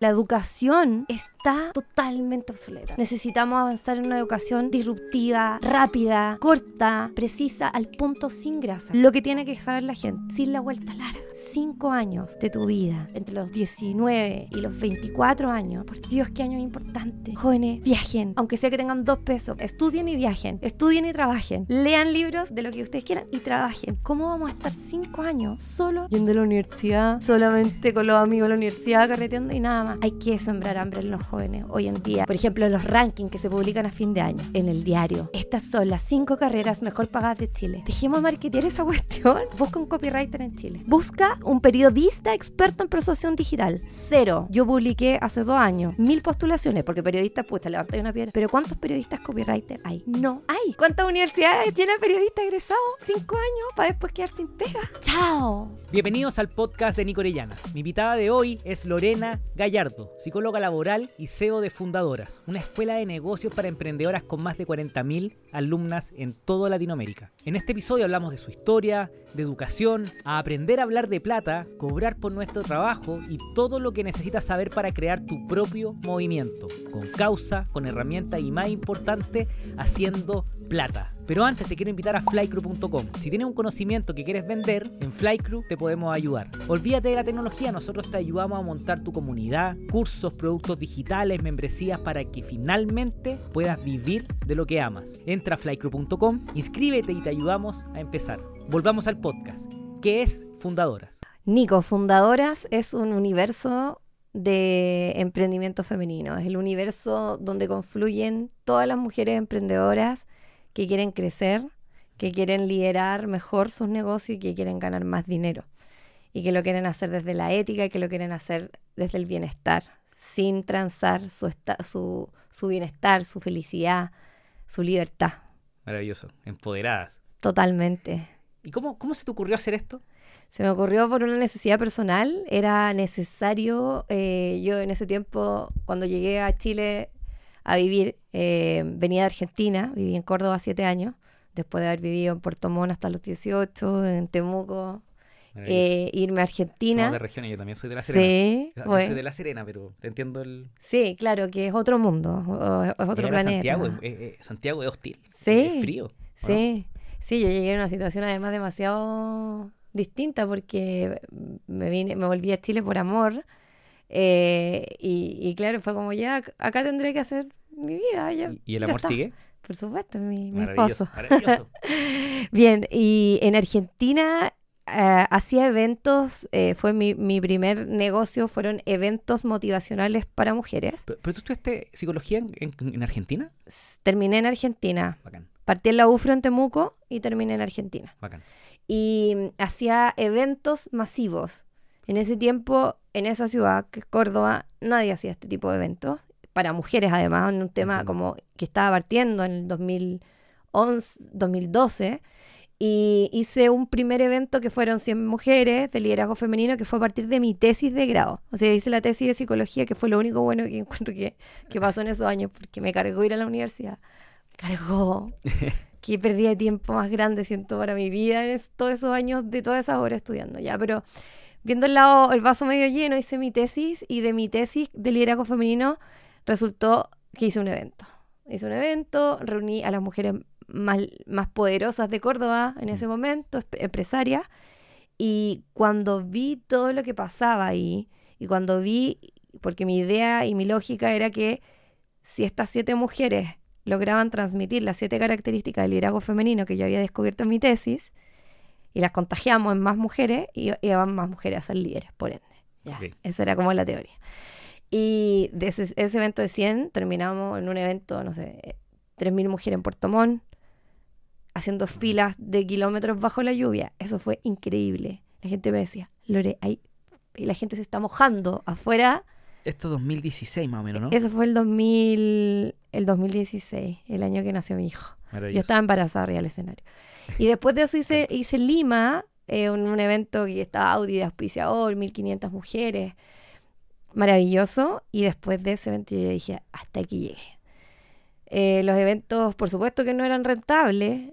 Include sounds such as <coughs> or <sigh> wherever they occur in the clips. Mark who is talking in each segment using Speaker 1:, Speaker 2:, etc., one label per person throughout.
Speaker 1: La educación está totalmente obsoleta. Necesitamos avanzar en una educación disruptiva, rápida, corta, precisa, al punto sin grasa. Lo que tiene que saber la gente, sin la vuelta larga. Cinco años de tu vida, entre los 19 y los 24 años. Por Dios, qué año importante. Jóvenes, viajen, aunque sea que tengan dos pesos. Estudien y viajen. Estudien y trabajen. Lean libros de lo que ustedes quieran y trabajen. ¿Cómo vamos a estar cinco años solo yendo a la universidad, solamente con los amigos de la universidad, carreteando y nada más? Hay que sembrar hambre en los jóvenes hoy en día. Por ejemplo, los rankings que se publican a fin de año en el diario. Estas son las cinco carreras mejor pagadas de Chile. Dejemos marketear esa <laughs> cuestión. Busca un copywriter en Chile. Busca un periodista experto en persuasión digital. Cero. Yo publiqué hace dos años mil postulaciones, porque periodistas, te levantas una piedra. Pero ¿cuántos periodistas copywriter hay? No hay. ¿Cuántas universidades tienen periodistas egresados? Cinco años para después quedar sin pega. ¡Chao!
Speaker 2: Bienvenidos al podcast de Nico Orellana. Mi invitada de hoy es Lorena Gallardo, psicóloga laboral y CEO de Fundadoras, una escuela de negocios para emprendedoras con más de 40.000 alumnas en toda Latinoamérica. En este episodio hablamos de su historia, de educación, a aprender a hablar de plata, cobrar por nuestro trabajo y todo lo que necesitas saber para crear tu propio movimiento, con causa, con herramienta y más importante, haciendo plata. Pero antes te quiero invitar a flycrew.com. Si tienes un conocimiento que quieres vender, en Flycrew te podemos ayudar. Olvídate de la tecnología, nosotros te ayudamos a montar tu comunidad, cursos, productos digitales, membresías para que finalmente puedas vivir de lo que amas. Entra a flycrew.com, inscríbete y te ayudamos a empezar. Volvamos al podcast. ¿Qué es Fundadoras?
Speaker 1: Nico, Fundadoras es un universo de emprendimiento femenino. Es el universo donde confluyen todas las mujeres emprendedoras que quieren crecer, que quieren liderar mejor sus negocios y que quieren ganar más dinero. Y que lo quieren hacer desde la ética y que lo quieren hacer desde el bienestar, sin transar su, su, su bienestar, su felicidad, su libertad.
Speaker 2: Maravilloso, empoderadas.
Speaker 1: Totalmente.
Speaker 2: ¿Y cómo, cómo se te ocurrió hacer esto?
Speaker 1: Se me ocurrió por una necesidad personal. Era necesario, eh, yo en ese tiempo, cuando llegué a Chile a vivir, eh, venía de Argentina, viví en Córdoba siete años, después de haber vivido en Puerto Montt hasta los 18, en Temuco, eh, irme a Argentina.
Speaker 2: Somos de región y yo también soy de La Serena.
Speaker 1: Sí,
Speaker 2: yo soy de La Serena, pero te entiendo el...
Speaker 1: Sí, claro, que es otro mundo, es otro planeta.
Speaker 2: Santiago, Santiago es hostil,
Speaker 1: sí,
Speaker 2: es frío.
Speaker 1: Sí, sí, yo llegué en una situación además demasiado distinta porque me vine, me volví a Chile por amor. Eh, y, claro, fue como ya, acá tendré que hacer mi vida.
Speaker 2: ¿Y el amor sigue?
Speaker 1: Por supuesto, mi, mi esposo. <laughs> Bien, y en Argentina eh, hacía eventos, eh, fue mi, mi, primer negocio, fueron eventos motivacionales para mujeres.
Speaker 2: ¿Pero, tú estudiaste psicología en, en, Argentina?
Speaker 1: Terminé en Argentina.
Speaker 2: Bacán.
Speaker 1: Partí en la UFRO en Temuco y terminé en Argentina.
Speaker 2: Bacán
Speaker 1: y hacía eventos masivos. En ese tiempo, en esa ciudad, que es Córdoba, nadie hacía este tipo de eventos. Para mujeres, además, en un tema como que estaba partiendo en el 2011, 2012. Y hice un primer evento que fueron 100 mujeres de liderazgo femenino, que fue a partir de mi tesis de grado. O sea, hice la tesis de psicología, que fue lo único bueno que <laughs> encuentro que, que pasó en esos años, porque me cargó ir a la universidad. cargó. <laughs> que perdí de tiempo más grande, siento, para mi vida en todos esos años de todas esas horas estudiando, ya, pero viendo el lado, el vaso medio lleno, hice mi tesis y de mi tesis de liderazgo femenino resultó que hice un evento. Hice un evento, reuní a las mujeres más, más poderosas de Córdoba en ese momento, empresarias, y cuando vi todo lo que pasaba ahí, y cuando vi, porque mi idea y mi lógica era que si estas siete mujeres lograban transmitir las siete características del liderazgo femenino que yo había descubierto en mi tesis y las contagiamos en más mujeres y iban más mujeres a ser líderes, por ende. Esa era como la teoría. Y de ese, evento de 100 terminamos en un evento, no sé, 3.000 mujeres en Puerto Montt, haciendo filas de kilómetros bajo la lluvia. Eso fue increíble. La gente me decía, Lore, ahí... Y la gente se está mojando afuera
Speaker 2: esto 2016 más o menos, ¿no?
Speaker 1: Eso fue el 2000, el 2016, el año que nació mi hijo. Yo estaba embarazada arriba del escenario. Y después de eso hice, <laughs> hice Lima, eh, un, evento que estaba audio de auspiciador, 1500 mujeres. Maravilloso. Y después de ese evento yo dije, hasta aquí llegué. Eh, los eventos, por supuesto que no eran rentables.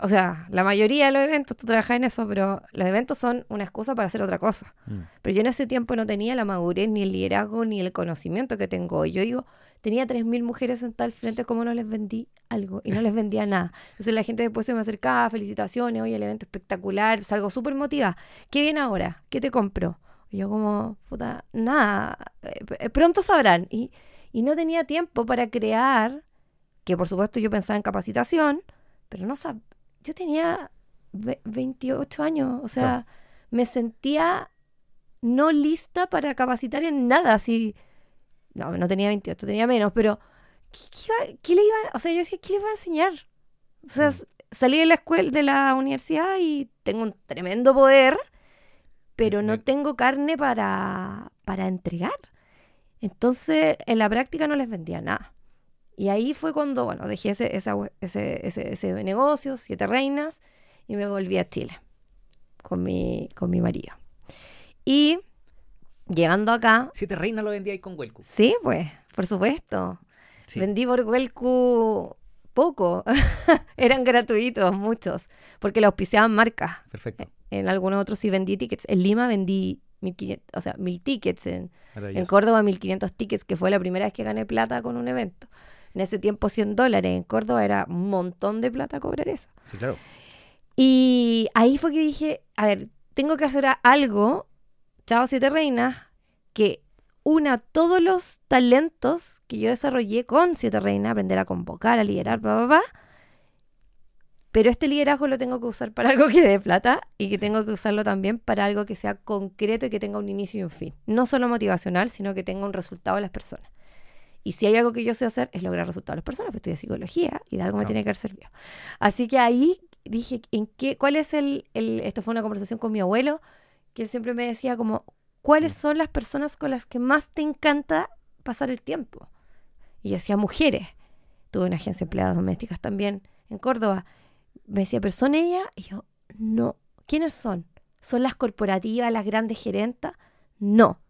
Speaker 1: o sea, la mayoría de los eventos, tú trabajas en eso, pero los eventos son una excusa para hacer otra cosa.
Speaker 2: Mm.
Speaker 1: Pero yo en ese tiempo no tenía la madurez, ni el liderazgo, ni el conocimiento que tengo hoy. Yo digo, tenía 3.000 mujeres sentadas al frente, ¿cómo no les vendí algo? Y no les vendía nada. Entonces la gente después se me acercaba, felicitaciones, oye, el evento espectacular, salgo súper motivada. ¿Qué viene ahora? ¿Qué te compro? Y yo como, puta, nada, eh, eh, pronto sabrán. Y, y no tenía tiempo para crear, que por supuesto yo pensaba en capacitación, pero no sabía, yo tenía ve- 28 años, o sea,
Speaker 2: Claro.
Speaker 1: me sentía no lista para capacitar en nada, así, no, no tenía 28, tenía menos, pero ¿qué, qué iba- qué le iba, o sea, yo decía, ¿qué le iba a enseñar? O sea,
Speaker 2: Mm.
Speaker 1: salí de la escuela, de la universidad y tengo un tremendo poder, pero no tengo carne para, para entregar. Entonces, en la práctica no les vendía nada. Y ahí fue cuando, bueno, dejé ese, esa ese, ese, ese negocio, Siete Reinas, y me volví a Chile con mi, con mi marido. Y llegando acá,
Speaker 2: Siete reinas lo vendía ahí con Huelcu.
Speaker 1: sí, pues, por supuesto.
Speaker 2: Sí.
Speaker 1: Vendí por Huelcu poco. <laughs> Eran gratuitos, muchos, porque lo auspiciaban marcas.
Speaker 2: Perfecto.
Speaker 1: En algunos otros sí vendí tickets. En Lima vendí 1500, o sea, mil tickets. En, en. Córdoba 1500 tickets, que fue la primera vez que gané plata con un evento. En ese tiempo 100 dólares. En Córdoba era un montón de plata cobrar eso.
Speaker 2: Sí, claro.
Speaker 1: Y ahí fue que dije, a ver, tengo que hacer algo, Chao Siete Reinas, que una todos los talentos que yo desarrollé con Siete Reinas, aprender a convocar, a liderar, bla, bla, bla. Pero este liderazgo lo tengo que usar para algo que dé plata y que tengo que usarlo también para algo que sea concreto y que tenga un inicio y un fin. No solo motivacional, sino que tenga un resultado en las personas. Y si hay algo que yo sé hacer es lograr resultados en las personas, pues estudié psicología y de algo me
Speaker 2: Claro.
Speaker 1: tiene que haber servido. Así que ahí dije, ¿en qué, ¿cuál es el, el- Esto fue una conversación con mi abuelo, que él siempre me decía como, ¿cuáles
Speaker 2: Mm.
Speaker 1: son las personas con las que más te encanta pasar el tiempo? Y yo decía, mujeres. Tuve una agencia de empleadas domésticas también en Córdoba. Me decía, ¿pero son ellas? Y yo, no. ¿Quiénes son? ¿Son las corporativas, las grandes gerentas? No.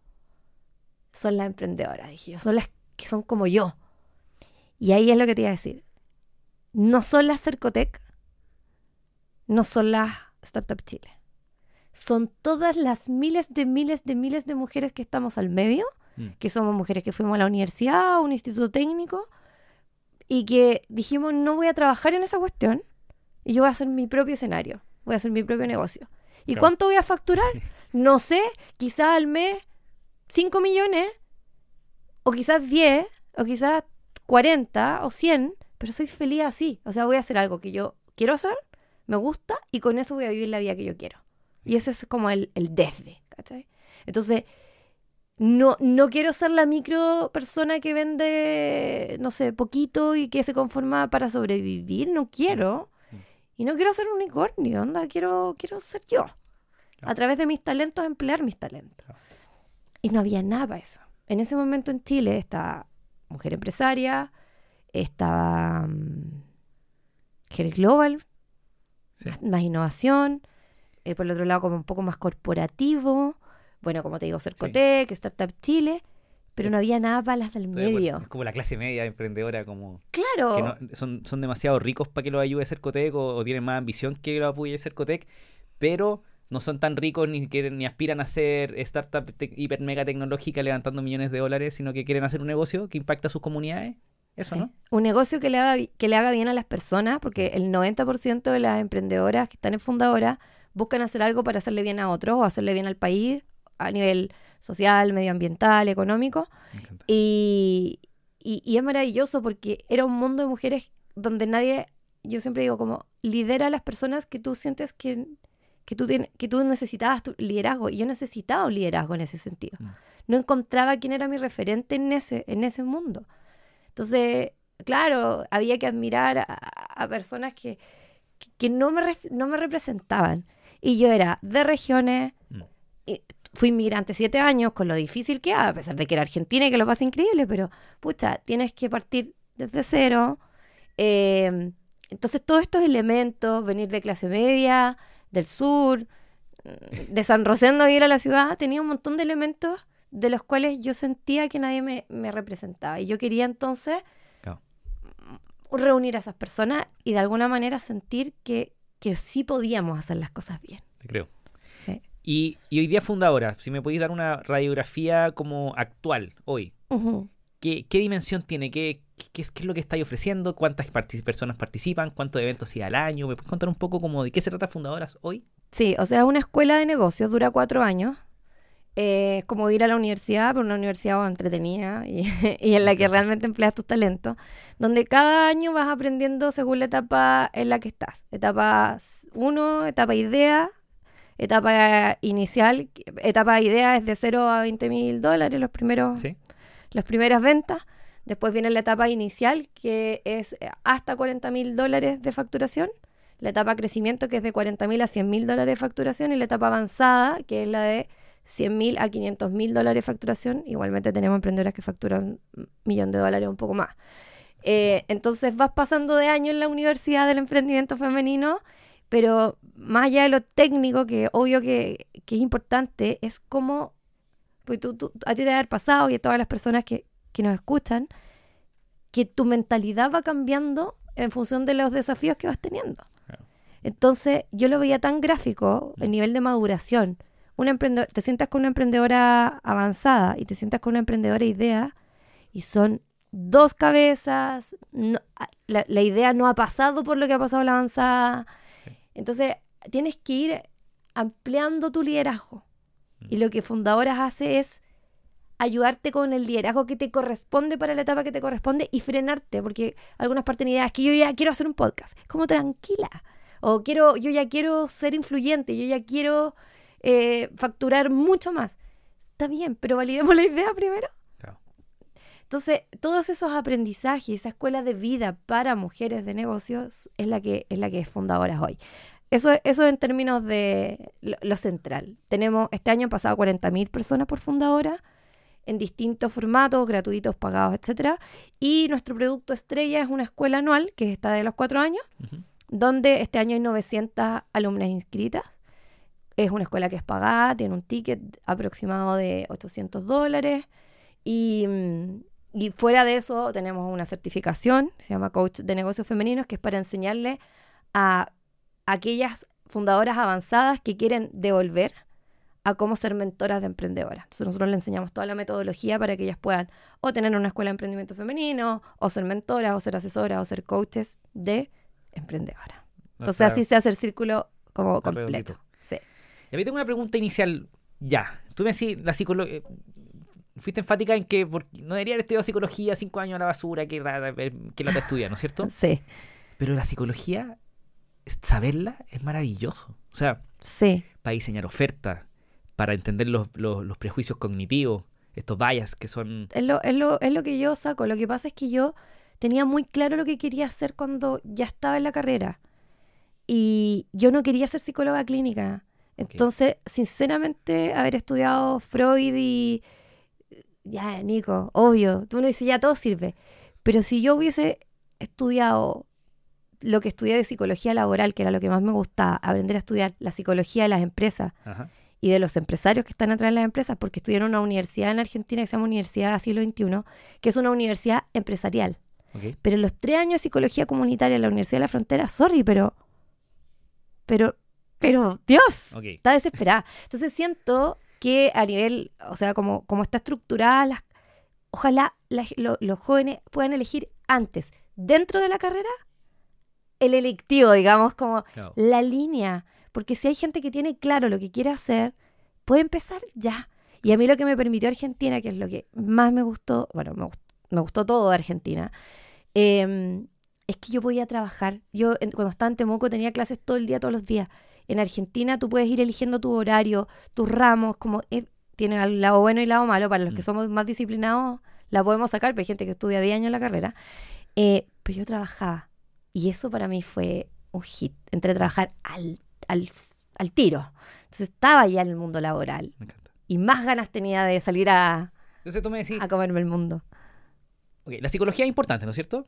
Speaker 1: Son las emprendedoras, dije yo. Son las que son como yo. Y ahí es lo que te iba a decir. No son las Cercotec, no son las Startup Chile. Son todas las miles de miles de miles de mujeres que estamos al medio,
Speaker 2: Mm.
Speaker 1: que somos mujeres que fuimos a la universidad, a un instituto técnico, y que dijimos, no voy a trabajar en esa cuestión, y yo voy a hacer mi propio escenario, voy a hacer mi propio negocio. ¿Y
Speaker 2: Claro.
Speaker 1: cuánto voy a facturar? <laughs> No sé, quizás al mes 5 millones, o quizás 10, o quizás 40 o 100, pero soy feliz así. O sea, voy a hacer algo que yo quiero hacer, me gusta, y con eso voy a vivir la vida que yo quiero. Y ese es como el, el desde, ¿cachai? Entonces, no, no quiero ser la micro persona que vende, no sé, poquito y que se conforma para sobrevivir. No quiero.
Speaker 2: Mm.
Speaker 1: Y no quiero ser un unicornio, onda, quiero, quiero ser yo.
Speaker 2: Claro.
Speaker 1: A través de mis talentos, emplear mis talentos.
Speaker 2: Claro.
Speaker 1: Y no había nada para eso. En ese momento en Chile estaba Mujer Empresaria, estaba Mujer Global,
Speaker 2: Sí.
Speaker 1: más, más innovación, eh, por el otro lado como un poco más corporativo, bueno, como te digo, Cercotec, Startup Chile, pero no había nada para las del
Speaker 2: Estoy
Speaker 1: medio.
Speaker 2: Es como la clase media emprendedora, como
Speaker 1: Claro.
Speaker 2: que no- son, son demasiado ricos para que los ayude Cercotec o, o tienen más ambición que los apoye Cercotec, pero no son tan ricos ni quieren ni aspiran a ser startup hiper mega tecnológica levantando millones de dólares, sino que quieren hacer un negocio que impacta a sus comunidades. Eso,
Speaker 1: Sí.
Speaker 2: ¿no?
Speaker 1: Un negocio que le, haga, que le haga bien a las personas, porque el 90% de las emprendedoras que están en fundadoras buscan hacer algo para hacerle bien a otros o hacerle bien al país a nivel social, medioambiental, económico. Y, y, y es maravilloso porque era un mundo de mujeres donde nadie, yo siempre digo como, lidera a las personas que tú sientes que, que, tú, tienes, que tú necesitabas tu liderazgo. Y yo necesitaba un liderazgo en ese sentido.
Speaker 2: Mm.
Speaker 1: No encontraba quién era mi referente en ese, en ese mundo. Entonces, claro, había que admirar a, a personas que, que, que no, me ref- no me representaban. Y yo era de regiones,
Speaker 2: Mm.
Speaker 1: y fui inmigrante siete años, con lo difícil que era, a pesar de que era argentina y que lo pasa increíble, pero pucha, tienes que partir desde cero. Eh, entonces, todos estos elementos, venir de clase media, del sur, mm, de San Rosendo a ir a la ciudad, tenía un montón de elementos de los cuales yo sentía que nadie me, me representaba. Y yo quería entonces reunir a esas personas y de alguna manera sentir que que sí podíamos hacer las cosas bien.
Speaker 2: Te creo.
Speaker 1: Sí.
Speaker 2: Y, y hoy día fundadora, si me podéis dar una radiografía como actual, hoy. ¿qué, qué dimensión tiene? ¿Qué, qué, es, ¿Qué es lo que estáis ofreciendo? ¿Cuántas personas participan? ¿Cuántos eventos hay al año? ¿Me puedes contar un poco como de qué se trata Fundadoras hoy?
Speaker 1: Sí, o sea, una escuela de negocios, dura cuatro años. Eh, Es como ir a la universidad, pero una universidad entretenida y, <laughs> y en la que realmente empleas tus talentos, donde cada año vas aprendiendo según la etapa en la que estás. Etapa 1, etapa idea, etapa inicial, etapa idea es de 0 a 20 mil dólares, los primeros
Speaker 2: ¿Sí?
Speaker 1: las primeras ventas. Después viene la etapa inicial, que es eh, hasta 40 mil dólares de facturación. La etapa crecimiento, que es de 40 mil a 100 mil dólares de facturación. Y la etapa avanzada, que es la de 100 mil a 500 mil dólares de facturación. Igualmente tenemos emprendedoras que facturan un millón de dólares o un poco más. Eh, entonces vas pasando de año en la universidad del emprendimiento femenino, pero más allá de lo técnico, que obvio que, que es importante, es como pues tú, tú- a ti te haber pasado y a todas las personas que, que nos escuchan, que tu mentalidad va cambiando en función de los desafíos que vas teniendo. Entonces, yo lo veía tan gráfico, el nivel de maduración. Una te sientas con una emprendedora avanzada y te sientas con una emprendedora idea y son dos cabezas, no- a- la, la idea no ha pasado por lo que ha pasado la avanzada.
Speaker 2: Sí.
Speaker 1: Entonces, tienes que ir ampliando tu liderazgo. Y lo que Fundadoras hace es ayudarte con el liderazgo que te corresponde para la etapa que te corresponde y frenarte, porque algunas partes de ideas que yo ya quiero hacer un podcast, es como tranquila, o quiero, yo ya quiero ser influyente, yo ya quiero eh, facturar mucho más. Está bien, pero validemos la idea primero.
Speaker 2: Claro.
Speaker 1: Entonces, todos esos aprendizajes, esa escuela de vida para mujeres de negocios es la que es la que es Fundadoras hoy. Eso, eso en términos de lo, lo central. Tenemos, este año han pasado 40.000 personas por Fundadora en distintos formatos, gratuitos, pagados, etcétera. Y nuestro producto estrella es una escuela anual, que está de los cuatro años, donde este año hay 900 alumnas inscritas. Es una escuela que es pagada, tiene un ticket aproximado de 800 dólares. Y, mm, y fuera de eso tenemos una certificación, se llama Coach de Negocios Femeninos, que es para enseñarle a aquellas fundadoras avanzadas que quieren devolver a cómo ser mentoras de emprendedoras. Entonces nosotros le enseñamos toda la metodología para que ellas puedan o tener una escuela de emprendimiento femenino, o ser mentoras, o ser asesoras, o ser coaches de emprendedoras. Entonces así se hace el círculo como completo.
Speaker 2: redondito.
Speaker 1: Sí.
Speaker 2: Y a mí tengo una pregunta inicial ya. Tú me decís, la psicología... Fuiste enfática en que no debería haber estudiado psicología cinco años a la basura, que, ra- que la estudia, ¿no es cierto? <laughs>
Speaker 1: Sí,
Speaker 2: Pero la psicología, saberla es maravilloso. O sea,
Speaker 1: sí.
Speaker 2: para diseñar ofertas, para entender los, los- los prejuicios cognitivos, estos bias que son...
Speaker 1: Es lo, es, lo, es lo que yo saco. Lo que pasa es que yo tenía muy claro lo que quería hacer cuando ya estaba en la carrera. Y yo no quería ser psicóloga clínica. Entonces, sinceramente, haber estudiado Freud y... Ya, Nico, obvio. Tú me dices, ya todo sirve. Pero si yo hubiese estudiado lo que estudié de psicología laboral, que era lo que más me gustaba, aprender a estudiar la psicología de las empresas,
Speaker 2: Ajá.
Speaker 1: y de los empresarios que están atrás de las empresas, porque estudié en una universidad en Argentina que se llama Universidad del Siglo XXI, que es una universidad empresarial. Pero los tres años de psicología comunitaria en la Universidad de la Frontera, sorry, pero. Pero. Pero, Dios, está desesperada. Entonces siento que a nivel, o sea, como, como está estructurada, las, ojalá las- lo- los jóvenes puedan elegir antes, dentro de la carrera, el electivo, digamos, como
Speaker 2: Claro.
Speaker 1: la línea. Porque si hay gente que tiene claro lo que quiere hacer, puede empezar ya. Y a mí lo que me permitió Argentina, que es lo que más me gustó, bueno, me, gust- me gustó todo de Argentina, eh, es que yo podía trabajar. Yo en- cuando estaba en Temuco tenía clases todo el día, todos los días. En Argentina tú puedes ir eligiendo tu horario, tus ramos, como eh, tiene el lado bueno y el lado malo. Para los que
Speaker 2: Mm.
Speaker 1: somos más disciplinados, la podemos sacar, pero hay gente que estudia 10 años en la carrera. Eh, pero yo trabajaba. Y eso para mí fue un hit. Entré a trabajar al, al, al tiro. Entonces estaba ya en el mundo laboral.
Speaker 2: Me encanta.
Speaker 1: Y más ganas tenía de salir a,
Speaker 2: Entonces tú me decís,
Speaker 1: a comerme el mundo.
Speaker 2: ok, la psicología es importante, ¿no es cierto?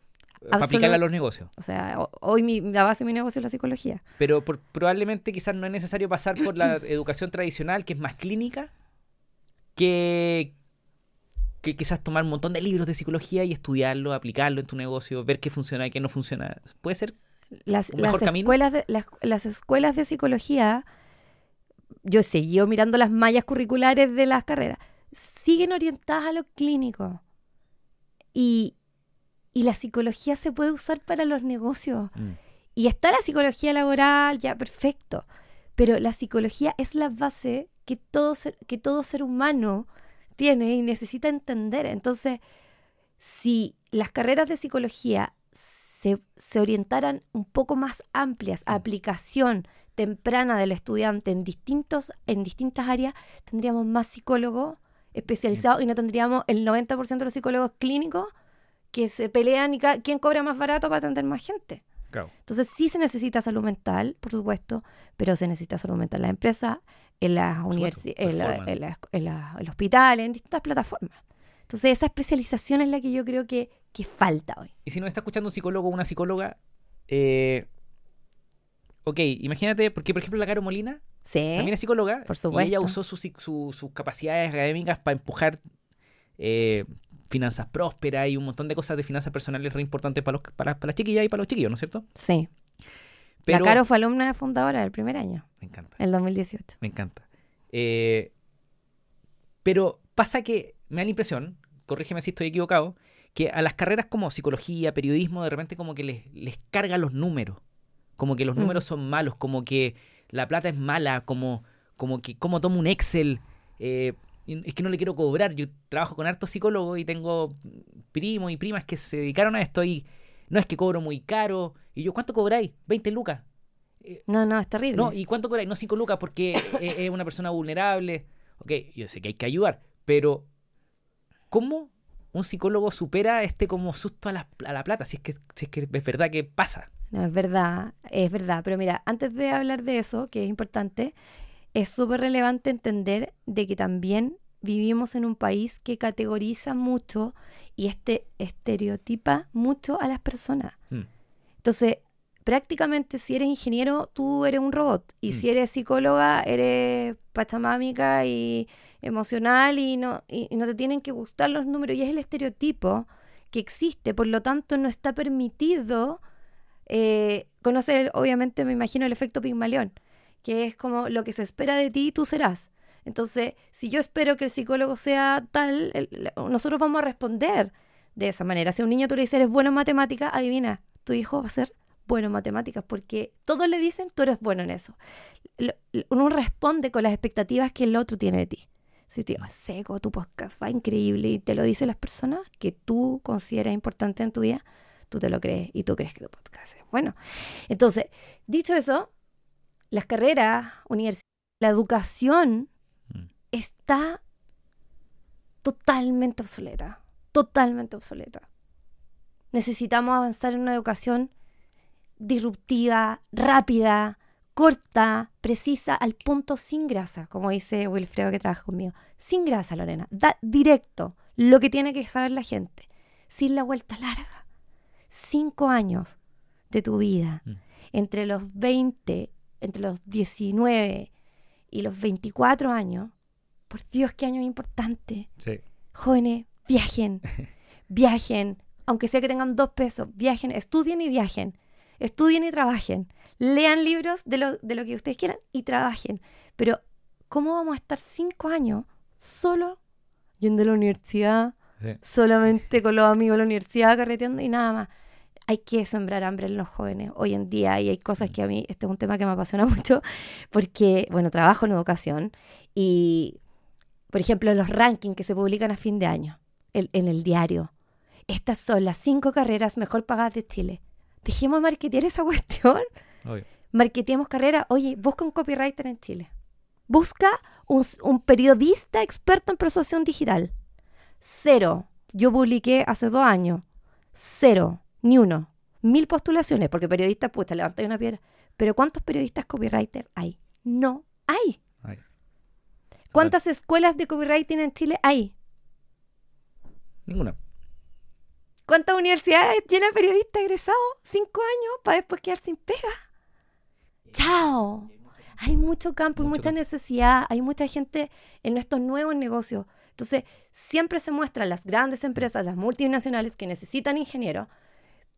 Speaker 2: Para aplicarla a los negocios.
Speaker 1: O sea, ho- hoy mi, la base de mi negocio es la psicología.
Speaker 2: Pero por- probablemente quizás no es necesario pasar por la <coughs> educación tradicional, que es más clínica, que, que quizás tomar un montón de libros de psicología y estudiarlo, aplicarlo en tu negocio, ver qué funciona y qué no funciona. ¿Puede ser?
Speaker 1: Las,
Speaker 2: ¿Un mejor
Speaker 1: las
Speaker 2: camino?
Speaker 1: escuelas de, las, las escuelas de psicología, yo sé, yo mirando las mallas curriculares de las carreras, siguen orientadas a lo clínico. Y, y la psicología se puede usar para los negocios.
Speaker 2: Mm.
Speaker 1: Y está la psicología laboral, ya, perfecto. Pero la psicología es la base que todo ser, que todo ser humano tiene y necesita entender. Entonces, si las carreras de psicología se, se orientaran un poco más amplias a aplicación temprana del estudiante en, distintos, en distintas áreas, tendríamos más psicólogos especializados y no tendríamos el 90% de los psicólogos clínicos que se pelean y quién cobra más barato para atender más gente.
Speaker 2: Claro.
Speaker 1: Entonces sí se necesita salud mental, por supuesto, pero se necesita salud mental en la empresa, en las universidades, en, la- en la- en la- en los hospitales, en distintas plataformas. Entonces esa especialización es la que yo creo que, que falta hoy.
Speaker 2: Y si nos está escuchando un psicólogo o una psicóloga, eh, ok, imagínate, porque por ejemplo la Caro Molina
Speaker 1: Sí.
Speaker 2: también es psicóloga
Speaker 1: por
Speaker 2: y ella usó sus su- sus capacidades académicas para empujar eh, finanzas prósperas y un montón de cosas de finanzas personales re importantes para, los, para, para las chiquillas y para los chiquillos, ¿no es cierto?
Speaker 1: Sí.
Speaker 2: Pero,
Speaker 1: La Caro fue alumna fundadora del primer año,
Speaker 2: Me encanta.
Speaker 1: el 2018.
Speaker 2: Me encanta. Eh, pero pasa que me da la impresión, corrígeme si estoy equivocado, que a las carreras como psicología, periodismo, de repente como que les, les carga los números. Como que los
Speaker 1: Mm.
Speaker 2: números son malos, como que la plata es mala, como, como que como tomo un Excel. eh, y es que no le quiero cobrar. Yo trabajo con hartos psicólogos y tengo primos y primas que se dedicaron a esto y no es que cobro muy caro. Y yo, ¿cuánto cobráis? 20 lucas.
Speaker 1: No, no, es terrible.
Speaker 2: No, ¿y cuánto cobráis? No 5 lucas porque es, <coughs> es una persona vulnerable. Ok, yo sé que hay que ayudar, pero ¿cómo un psicólogo supera este como susto a la, a la plata? Si es, que, si es que es verdad que pasa.
Speaker 1: No, es verdad, es verdad. Pero mira, antes de hablar de eso, que es importante, es súper relevante entender de que también vivimos en un país que categoriza mucho y este estereotipa mucho a las personas.
Speaker 2: Mm.
Speaker 1: Entonces, prácticamente si eres ingeniero, tú eres un robot. Y
Speaker 2: Mm.
Speaker 1: si eres psicóloga, eres pachamámica y emocional y no, y, y no te tienen que gustar los números. Y es el estereotipo que existe. Por lo tanto, no está permitido eh, conocer, obviamente, me imagino el efecto Pigmalión, que es como lo que se espera de ti, tú serás. Entonces, si yo espero que el psicólogo sea tal, el- nosotros vamos a responder de esa manera. Si a un niño tú le dices, eres bueno en matemáticas, adivina, tu hijo va a ser bueno en matemáticas, porque todos le dicen, tú eres bueno en eso. Uno responde con las expectativas que el otro tiene de ti. Si te digo, seco, tu podcast va increíble y te lo dicen las personas que tú consideras importante en tu vida, tú te lo crees y tú crees que tu podcast es bueno. Entonces, dicho eso, las carreras, universidades, la educación
Speaker 2: Mm.
Speaker 1: está totalmente obsoleta, totalmente obsoleta. Necesitamos avanzar en una educación disruptiva, rápida, corta, precisa, al punto sin grasa, como dice Wilfredo que trabaja conmigo. Sin grasa, Lorena. Da directo lo que tiene que saber la gente, sin la vuelta larga. Cinco años de tu vida,
Speaker 2: Mm.
Speaker 1: entre los 20, entre los 19 y los 24 años, por Dios, qué año importante.
Speaker 2: Sí.
Speaker 1: Jóvenes, viajen, <laughs> viajen, aunque sea que tengan dos pesos, viajen, estudien y viajen, estudien y trabajen, lean libros de lo, de lo que ustedes quieran y trabajen. Pero, ¿cómo vamos a estar cinco años solo yendo a la universidad,
Speaker 2: Sí.
Speaker 1: solamente con los amigos de la universidad, carreteando y nada más? Hay que sembrar hambre en los jóvenes hoy en día y hay cosas que a mí, este es un tema que me apasiona <laughs> mucho, porque, bueno, trabajo en educación y, por ejemplo, los rankings que se publican a fin de año el- en el diario. Estas son las cinco carreras mejor pagadas de Chile. Dejemos de marketear esa <laughs> cuestión.
Speaker 2: Obvio.
Speaker 1: Marketeemos carrera. Oye, busca un copywriter en Chile. Busca un, un periodista experto en persuasión digital. Cero. Yo publiqué hace dos años. Cero. Ni uno. Mil postulaciones, porque periodistas, pues te levantas una piedra. Pero ¿cuántos periodistas copywriter hay? No hay.
Speaker 2: Ay.
Speaker 1: ¿Cuántas escuelas de copywriting en Chile hay?
Speaker 2: Ninguna.
Speaker 1: ¿Cuántas universidades llenas de periodistas egresados? Cinco años para después quedar sin pega. ¡Chao! Hay mucho campo y mucha
Speaker 2: campo.
Speaker 1: necesidad. Hay mucha gente en estos nuevos negocios. Entonces, siempre se muestran las grandes empresas, las multinacionales que necesitan ingenieros,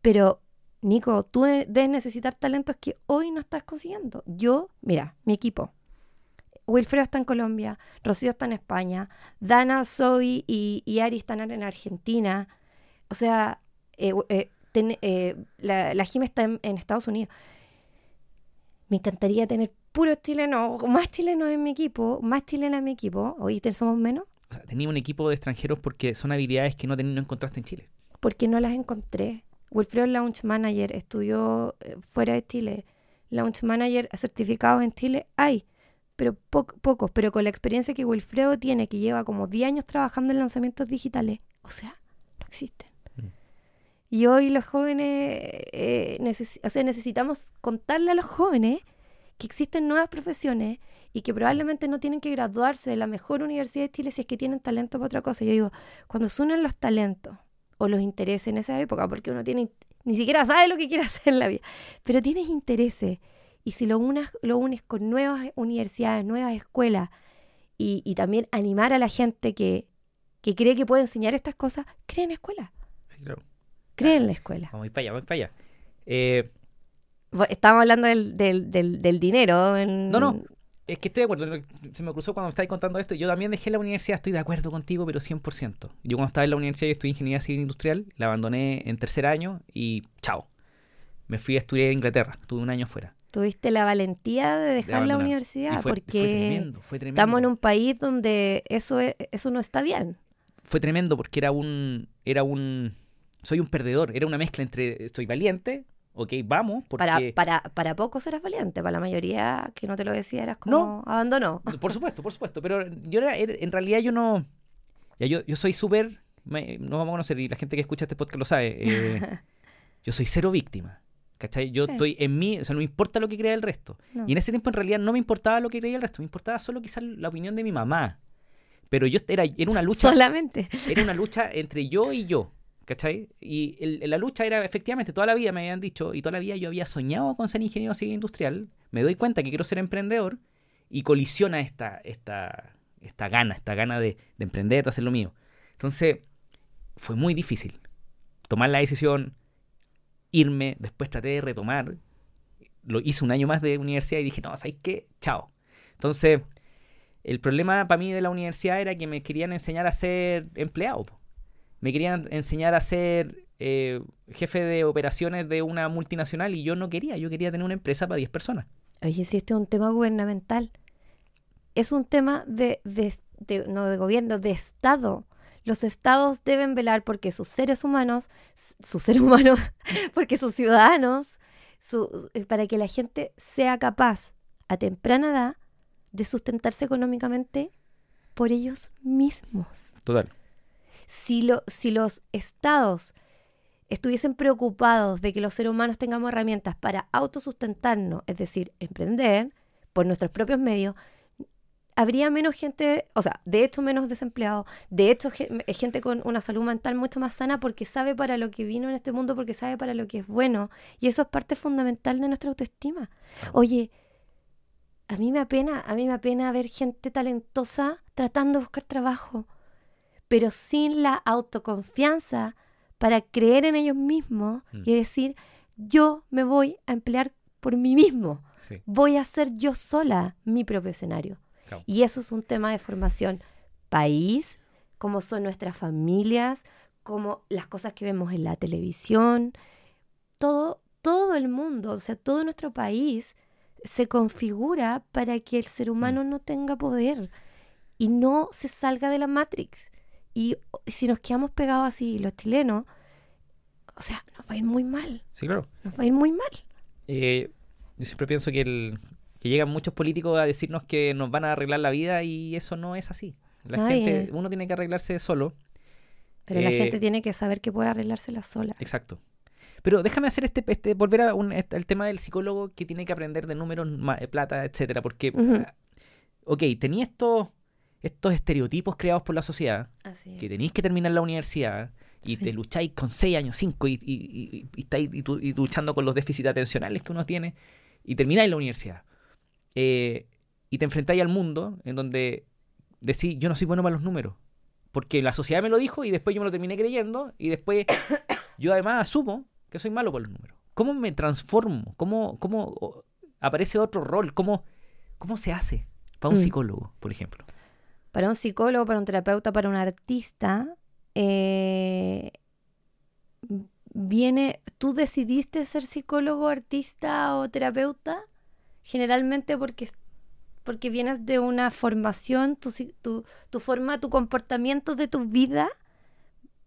Speaker 1: pero Nico, tú debes necesitar talentos que hoy no estás consiguiendo. Yo, mira, mi equipo. Wilfredo está en Colombia, Rocío está en España, Dana, Zoe y, Ari están en Argentina. O sea, eh, eh, eh, la, la Jim está en, Estados Unidos. Me encantaría tener puros chilenos, más chilenos en mi equipo, más chilenas en mi equipo. Hoy somos menos.
Speaker 2: O sea, tenía un equipo de extranjeros porque son habilidades que no, no encontraste en Chile.
Speaker 1: Porque no las encontré. Wilfredo Launch Manager estudió fuera de Chile. Launch Manager certificados en Chile hay, pero pocos. Pero con la experiencia que Wilfredo tiene, que lleva como 10 años trabajando en lanzamientos digitales, o sea, no existen. Y hoy los jóvenes, eh, o sea, necesitamos contarle a los jóvenes que existen nuevas profesiones y que probablemente no tienen que graduarse de la mejor universidad de Chile si es que tienen talento para otra cosa. Yo digo, cuando se unen los talentos o los intereses en esa época, porque uno tiene, ni siquiera sabe lo que quiere <laughs> hacer en la vida, pero tienes intereses y si lo, unas, lo unes con nuevas universidades, nuevas escuelas y, y también animar a la gente que, que cree que puede enseñar estas cosas, creen escuelas.
Speaker 2: Sí, claro.
Speaker 1: Cree en la escuela.
Speaker 2: Vamos a ir para allá, vamos para allá. Eh,
Speaker 1: Estamos hablando del, del, del, dinero.
Speaker 2: No, no. Es que estoy de acuerdo. Se me cruzó cuando me estáis contando esto. Yo también dejé la universidad, estoy de acuerdo contigo, pero 100%. Yo cuando estaba en la universidad, yo estudié ingeniería civil industrial, la abandoné en tercer año y chao. Me fui a estudiar en Inglaterra, estuve un año fuera.
Speaker 1: Tuviste la valentía de dejar la universidad porque estamos en un país donde eso, eso no está bien.
Speaker 2: Fue tremendo porque era un, era un soy un perdedor. Era una mezcla entre soy valiente, ok, vamos. Porque...
Speaker 1: Para, para, para pocos eras valiente, para la mayoría que no te lo decía eras como no, abandonó. <laughs>
Speaker 2: Por supuesto, por supuesto. Pero yo era, en realidad yo no. Ya yo, yo soy súper. No vamos a conocer y la gente que escucha este podcast lo sabe. Eh, <laughs> yo soy cero víctima. ¿Cachai? Yo estoy en mí, o sea, no me importa lo que crea el resto. Y en ese tiempo en realidad no me importaba lo que creía el resto, me importaba solo quizás la opinión de mi mamá. Pero yo era, era una lucha.
Speaker 1: Solamente.
Speaker 2: Era una lucha entre yo y yo. ¿Cachai? Y la lucha era efectivamente, toda la vida me habían dicho, y toda la vida yo había soñado con ser ingeniero civil industrial, me doy cuenta que quiero ser emprendedor, y colisiona esta, esta, esta gana, esta gana de, de emprender, de hacer lo mío. Entonces, fue muy difícil tomar la decisión, irme, después traté de retomar, lo hice un año más de universidad y dije, no, ¿sabes qué? Chao. Entonces, el problema para mí de la universidad era que me querían enseñar a ser empleado me querían enseñar a ser eh, jefe de operaciones de una multinacional y yo no quería, yo quería tener una empresa para 10 personas.
Speaker 1: Oye, si este es un tema gubernamental, es un tema de, no de gobierno, de Estado. Los estados deben velar porque sus seres humanos, sus seres humanos, <laughs> porque sus ciudadanos, eh, para que la gente sea capaz a temprana edad de sustentarse económicamente por ellos mismos.
Speaker 2: Total.
Speaker 1: Si, lo, si los estados estuviesen preocupados de que los seres humanos tengamos herramientas para autosustentarnos, es decir, emprender por nuestros propios medios, habría menos gente, o sea, de hecho menos desempleados, de hecho gente con una salud mental mucho más sana porque sabe para lo que vino en este mundo, porque sabe para lo que es bueno. Y eso es parte fundamental de nuestra autoestima. Oye, a mí me apena, a mí me apena ver gente talentosa tratando de buscar trabajo pero sin la autoconfianza para creer en ellos mismos mm. y decir, yo me voy a emplear por mí mismo, voy a ser yo sola mi propio escenario. Y eso es un tema de formación país, como son nuestras familias, como las cosas que vemos en la televisión, todo, todo el mundo, o sea, todo nuestro país se configura para que el ser humano mm. no tenga poder y no se salga de la Matrix. Y si nos quedamos pegados así, los chilenos, o sea, nos va a ir muy mal.
Speaker 2: Sí, claro.
Speaker 1: Nos va a ir muy mal.
Speaker 2: Eh, yo siempre pienso que, el, que llegan muchos políticos a decirnos que nos van a arreglar la vida y eso no es así. La gente, uno tiene que arreglarse solo.
Speaker 1: Pero la gente eh, tiene que saber que puede arreglársela sola.
Speaker 2: Exacto. Pero déjame hacer este, este volver al este, tema del psicólogo que tiene que aprender de números, plata, etcétera, porque, ah, ok, tenía esto estos estereotipos creados por la sociedad, que tenéis que terminar la universidad y te lucháis con seis años, cinco, y, y, y, estáis luchando con los déficits atencionales que uno tiene, y termináis la universidad. Eh, y te enfrentáis al mundo en donde decís, yo no soy bueno para los números, porque la sociedad me lo dijo y después yo me lo terminé creyendo, y después <coughs> yo además asumo que soy malo por los números. ¿Cómo me transformo? ¿Cómo, cómo aparece otro rol? ¿Cómo, cómo se hace para un
Speaker 1: Mm.
Speaker 2: psicólogo, por ejemplo?
Speaker 1: Para un psicólogo, para un terapeuta, para un artista, eh, viene, ¿tú decidiste ser psicólogo, artista o terapeuta? Generalmente porque, porque vienes de una formación, tu, tu, tu forma, tu comportamiento de tu vida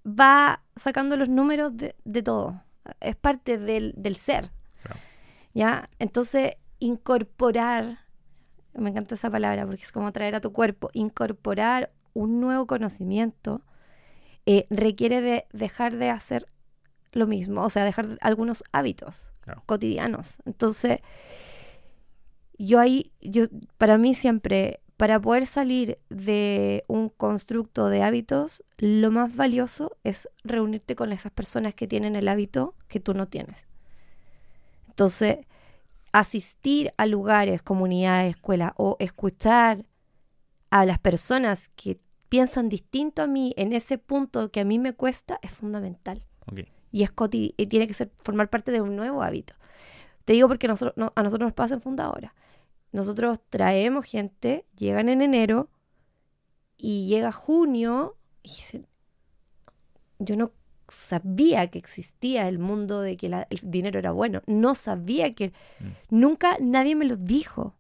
Speaker 1: va sacando los números de, de todo. Es parte del, del ser.
Speaker 2: Claro.
Speaker 1: ¿Ya? Entonces, incorporar, me encanta esa palabra porque es como traer a tu cuerpo, incorporar un nuevo conocimiento eh, requiere de dejar de hacer lo mismo, o sea, dejar algunos hábitos
Speaker 2: Claro.
Speaker 1: cotidianos. Entonces, yo ahí, yo, para mí siempre, para poder salir de un constructo de hábitos, lo más valioso es reunirte con esas personas que tienen el hábito que tú no tienes. Entonces, asistir a lugares, comunidades, escuelas o escuchar a las personas que piensan distinto a mí en ese punto que a mí me cuesta es fundamental y es y tiene que ser formar parte de un nuevo hábito. Te digo porque nosotros, no- a nosotros nos pasa en Fundadora. Nosotros traemos gente, llegan en enero y llega junio y dicen, yo no sabía que existía el mundo de que la- el dinero era bueno. No sabía que...
Speaker 2: Mm.
Speaker 1: Nunca nadie me lo dijo.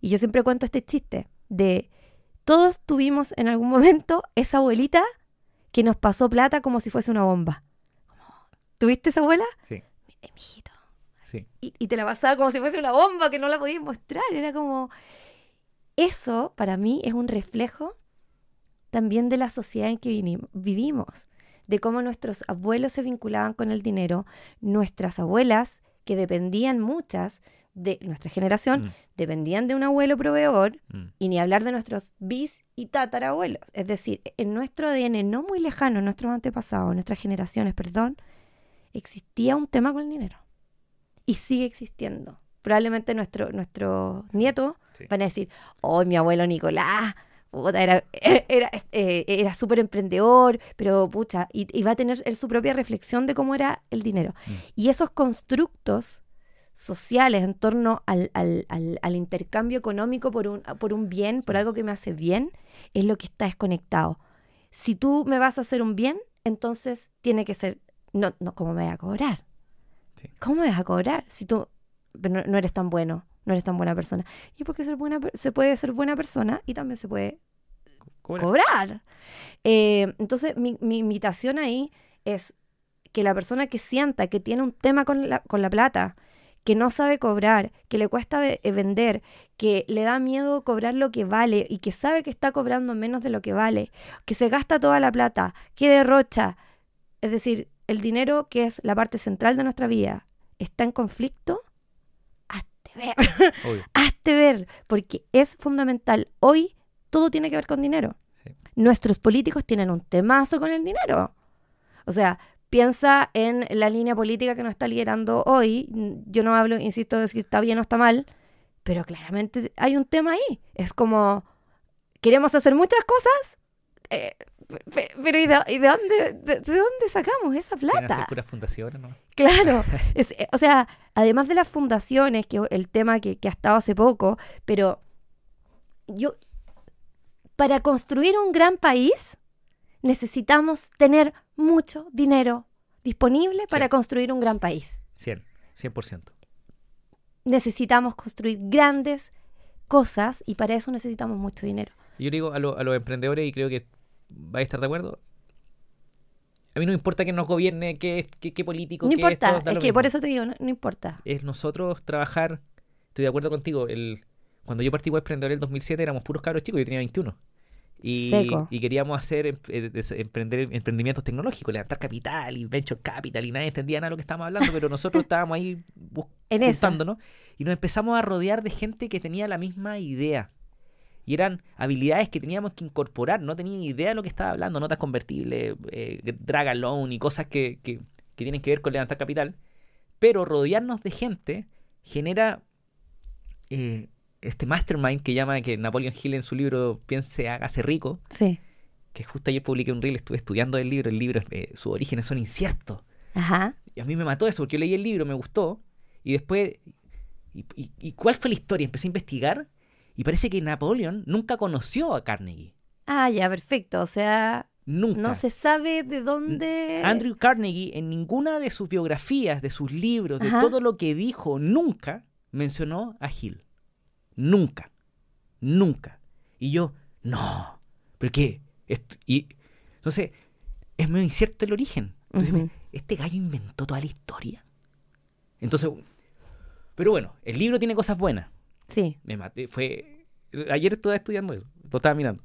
Speaker 1: Y yo siempre cuento este chiste de... Todos tuvimos en algún momento esa abuelita que nos pasó plata como si fuese una bomba. ¿Tuviste esa abuela?
Speaker 2: Sí,
Speaker 1: Eh, mijito.
Speaker 2: sí.
Speaker 1: Y, y te la pasaba como si fuese una bomba que no la podías mostrar. Era como. Eso, para mí, es un reflejo también de la sociedad en que vinimos- vivimos. De cómo nuestros abuelos se vinculaban con el dinero, nuestras abuelas, que dependían muchas de nuestra generación,
Speaker 2: Mm,
Speaker 1: dependían de un abuelo proveedor,
Speaker 2: mm,
Speaker 1: y ni hablar de nuestros bis y tatarabuelos. Es decir, en nuestro ADN no muy lejano, en nuestros antepasados, en nuestras generaciones, perdón, existía un tema con el dinero. Y sigue existiendo. Probablemente nuestro, nuestros nietos
Speaker 2: Sí.
Speaker 1: van a decir, oh, mi abuelo Nicolás, puta, era, <laughs> era, eh, era súper emprendedor, pero pucha, y, y va a tener su propia reflexión de cómo era el dinero.
Speaker 2: Mm.
Speaker 1: Y esos constructos sociales en torno al, al- al- al intercambio económico por un, por un bien, por algo que me hace bien, es lo que está desconectado. Si tú me vas a hacer un bien, entonces tiene que ser, no, no ¿cómo me vas a cobrar?
Speaker 2: Sí.
Speaker 1: ¿Cómo me vas a cobrar si tú no, no eres tan bueno, no eres tan buena persona? Y porque ser buena, se puede ser buena persona y también se puede
Speaker 2: Cobra.
Speaker 1: cobrar. Eh, entonces, mi, mi invitación ahí es que la persona que sienta que tiene un tema con la, con la plata, que no sabe cobrar, que le cuesta eh, vender, que le da miedo cobrar lo que vale y que sabe que está cobrando menos de lo que vale, que se gasta toda la plata, que derrocha, es decir, el dinero que es la parte central de nuestra vida, está en conflicto, hazte ver <laughs> hazte ver, porque es fundamental. Hoy todo tiene que ver con dinero.
Speaker 2: Sí.
Speaker 1: Nuestros políticos tienen un temazo con el dinero. O sea, piensa en la línea política que nos está liderando hoy. Yo no hablo, insisto, de si está bien o está mal, pero claramente hay un tema ahí. Es como, queremos hacer muchas cosas, eh, pe- pero ¿y de, y de dónde, de, de dónde sacamos esa plata?
Speaker 2: puras fundaciones, ¿no?
Speaker 1: Claro, <laughs> es- eh, o sea, además de las fundaciones, que el tema que, que ha estado hace poco, pero yo, para construir un gran país, necesitamos tener mucho dinero disponible para construir un gran país.
Speaker 2: 100, 100%.
Speaker 1: Necesitamos construir grandes cosas y para eso necesitamos mucho dinero.
Speaker 2: Yo digo a, lo- a los emprendedores, y creo que vais a estar de acuerdo, a mí no me importa que nos gobierne, qué, qué, qué político,
Speaker 1: No importa,
Speaker 2: esto,
Speaker 1: es que
Speaker 2: mismo.
Speaker 1: por eso te digo, no, no importa.
Speaker 2: Es nosotros trabajar, estoy de acuerdo contigo, el, cuando yo partí emprendedor en el 2007 éramos puros cabros chicos, yo tenía 21. Y, y queríamos hacer em- eh, emprender emprendimientos tecnológicos, levantar capital y venture capital y nadie entendía nada de lo que estábamos hablando, pero nosotros <laughs> estábamos ahí bus-
Speaker 1: En esa.
Speaker 2: juntándonos y nos empezamos a rodear de gente que tenía la misma idea. Y eran habilidades que teníamos que incorporar, no tenían idea de lo que estaba hablando, notas convertibles, eh, drag alone y cosas que, que- que tienen que ver con levantar capital. Pero rodearnos de gente genera eh, este mastermind que llama que Napoleon Hill en su libro Piense, hágase rico,
Speaker 1: Sí.
Speaker 2: que justo ayer publiqué un reel, estuve estudiando el libro, el libro, eh, sus orígenes son inciertos.
Speaker 1: Ajá.
Speaker 2: y a mí me mató eso, porque yo leí el libro, me gustó, y después, y, y- y cuál fue la historia? Empecé a investigar, y parece que Napoleón nunca conoció a Carnegie.
Speaker 1: Ah, ya, perfecto. O sea,
Speaker 2: Nunca.
Speaker 1: no se sabe de dónde...
Speaker 2: Andrew Carnegie en ninguna de sus biografías, de sus libros, de todo lo que dijo, nunca mencionó a Hill. Nunca. Nunca. Y yo, no. ¿Pero qué? Esto- y, entonces, es muy incierto el origen. Entonces, ¿este gallo inventó toda la historia? Entonces, pero bueno, el libro tiene cosas buenas.
Speaker 1: Sí.
Speaker 2: Me maté. Fue. Ayer estaba estudiando eso. Lo estaba mirando.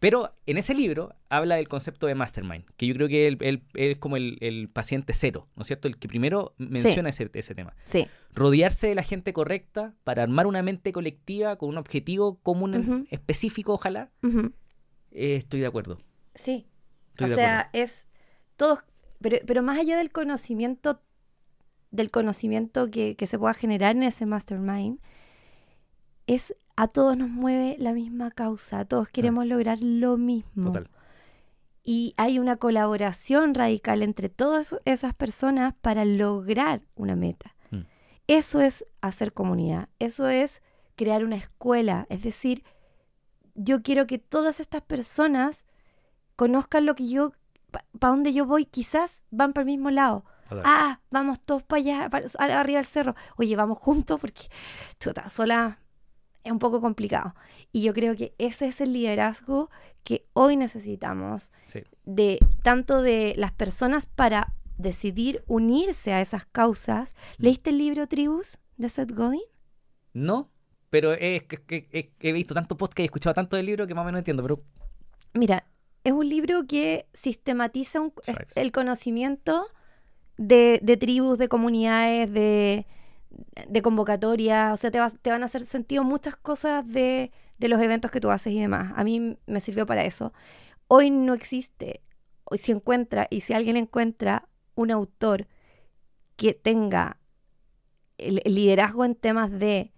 Speaker 2: Pero en ese libro habla del concepto de mastermind, que yo creo que él, él- él es como el, el paciente cero, ¿no es cierto? El que primero menciona ese, ese tema.
Speaker 1: Sí.
Speaker 2: Rodearse de la gente correcta para armar una mente colectiva con un objetivo común específico, ojalá. Eh, estoy de acuerdo.
Speaker 1: Sí.
Speaker 2: Estoy
Speaker 1: o sea,
Speaker 2: acuerdo.
Speaker 1: es todos, pero, pero más allá del conocimiento, del conocimiento que, que se pueda generar en ese mastermind, es a todos nos mueve la misma causa, todos queremos lograr lo mismo.
Speaker 2: Total.
Speaker 1: Y hay una colaboración radical entre todas esas personas para lograr una meta.
Speaker 2: Mm.
Speaker 1: Eso es hacer comunidad, eso es crear una escuela, es decir, yo quiero que todas estas personas conozcan lo que yo, para donde yo voy, quizás van para el mismo lado. Ah, vamos todos para allá, para, arriba del cerro. Oye, vamos juntos porque chuta, sola es un poco complicado. Y yo creo que ese es el liderazgo que hoy necesitamos
Speaker 2: Sí.
Speaker 1: de tanto de las personas para decidir unirse a esas causas.
Speaker 2: Mm.
Speaker 1: ¿Leíste el libro Tribus de Seth Godin?
Speaker 2: No, pero es que, que- que- he visto tanto podcast y he escuchado tanto del libro que más o menos entiendo, pero
Speaker 1: Mira, es un libro que sistematiza un- el conocimiento de, de tribus, de comunidades, de, de convocatorias. O sea, te, vas- te van a hacer sentido muchas cosas de, de los eventos que tú haces y demás. A mí me sirvió para eso. Hoy no existe, hoy si encuentra, y si alguien encuentra un autor que tenga el, liderazgo en temas de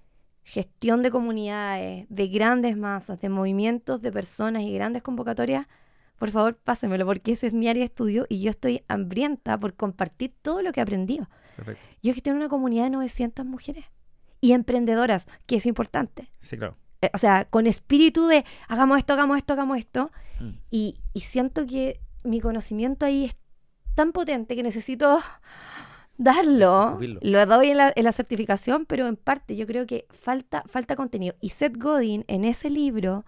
Speaker 1: gestión de comunidades, de grandes masas, de movimientos de personas y grandes convocatorias, por favor pásemelo porque ese es mi área de estudio y yo estoy hambrienta por compartir todo lo que he aprendido.
Speaker 2: Perfecto.
Speaker 1: Yo gestiono una comunidad de 900 mujeres y emprendedoras, que es importante.
Speaker 2: Sí, claro.
Speaker 1: Eh, O sea, con espíritu de hagamos esto, hagamos esto, hagamos esto.
Speaker 2: Mm.
Speaker 1: Y, y siento que mi conocimiento ahí es tan potente que necesito darlo.
Speaker 2: Escupirlo.
Speaker 1: Lo doy en la, en la certificación, pero en parte yo creo que falta, falta contenido. Y Seth Godin en ese libro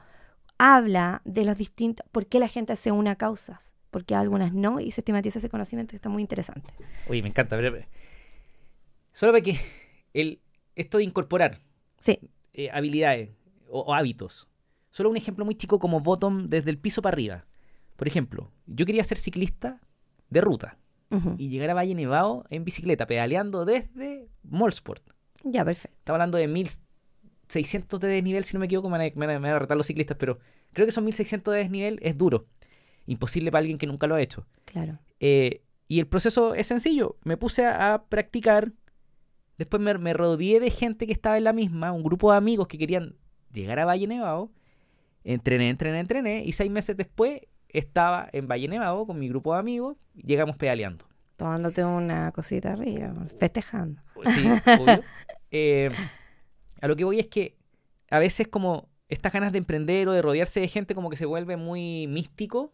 Speaker 1: habla de los distintos, por qué la gente se une a causas, porque algunas no, y sistematiza ese conocimiento que está muy interesante.
Speaker 2: Oye, me encanta. pero- Solo para que el, esto de incorporar
Speaker 1: Sí,
Speaker 2: eh, habilidades o, o hábitos. Solo un ejemplo muy chico como bottom desde el piso para arriba. Por ejemplo, yo quería ser ciclista de ruta y llegar a Valle Nevado en bicicleta, pedaleando desde Molsport.
Speaker 1: ya, perfecto.
Speaker 2: Estaba hablando de 1600 de desnivel, si no me equivoco, me van a, me van a- me van a retar los ciclistas, pero creo que son 1600 de desnivel, es duro. Imposible para alguien que nunca lo ha hecho.
Speaker 1: Claro.
Speaker 2: Eh, y el proceso es sencillo. Me puse a, a practicar. Después me, me rodeé de gente que estaba en la misma, un grupo de amigos que querían llegar a Valle Nevado. Entrené, entrené, entrené. Y seis meses después estaba en Valle Nevado con mi grupo de amigos. Llegamos pedaleando.
Speaker 1: Tomándote una cosita arriba, festejando.
Speaker 2: Sí, <laughs> obvio. Eh, a lo que voy es que a veces como estas ganas de emprender o de rodearse de gente como que se vuelve muy místico.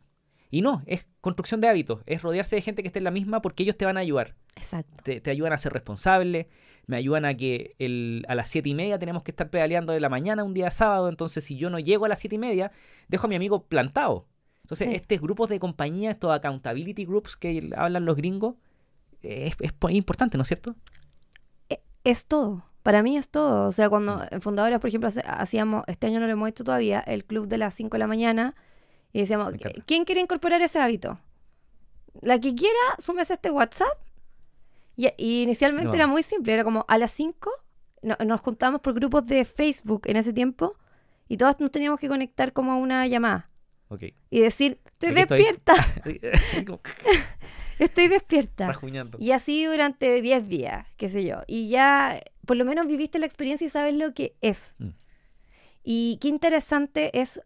Speaker 2: Y no, es construcción de hábitos. Es rodearse de gente que esté en la misma porque ellos te van a ayudar.
Speaker 1: Exacto.
Speaker 2: te, te ayudan a ser responsable, me ayudan a que el, a las siete y media tenemos que estar pedaleando de la mañana un día sábado, entonces si yo no llego a las siete y media, dejo a mi amigo plantado. Entonces,
Speaker 1: Sí.
Speaker 2: estos grupos de compañía, estos accountability groups que hablan los gringos, es, es po- importante, ¿no es cierto?
Speaker 1: es todo. Para mí es todo. O sea, cuando en Fundadores, por ejemplo, hacíamos, este año no lo hemos hecho todavía, el club de las 5 de la mañana, y decíamos. ¿quién quiere incorporar ese hábito? La que quiera, súmese a este WhatsApp. Y, y inicialmente
Speaker 2: No.
Speaker 1: era muy simple, era como a las 5 no- nos juntábamos por grupos de Facebook en ese tiempo y todos nos teníamos que conectar como a una llamada
Speaker 2: Ok.
Speaker 1: y decir, estoy
Speaker 2: Aquí estoy.
Speaker 1: despierta, <laughs>
Speaker 2: Como <laughs>
Speaker 1: estoy despierta.
Speaker 2: rajuñando.
Speaker 1: Y así durante 10 días, qué sé yo. Y ya por lo menos viviste la experiencia y sabes lo que es.
Speaker 2: Mm.
Speaker 1: Y qué interesante es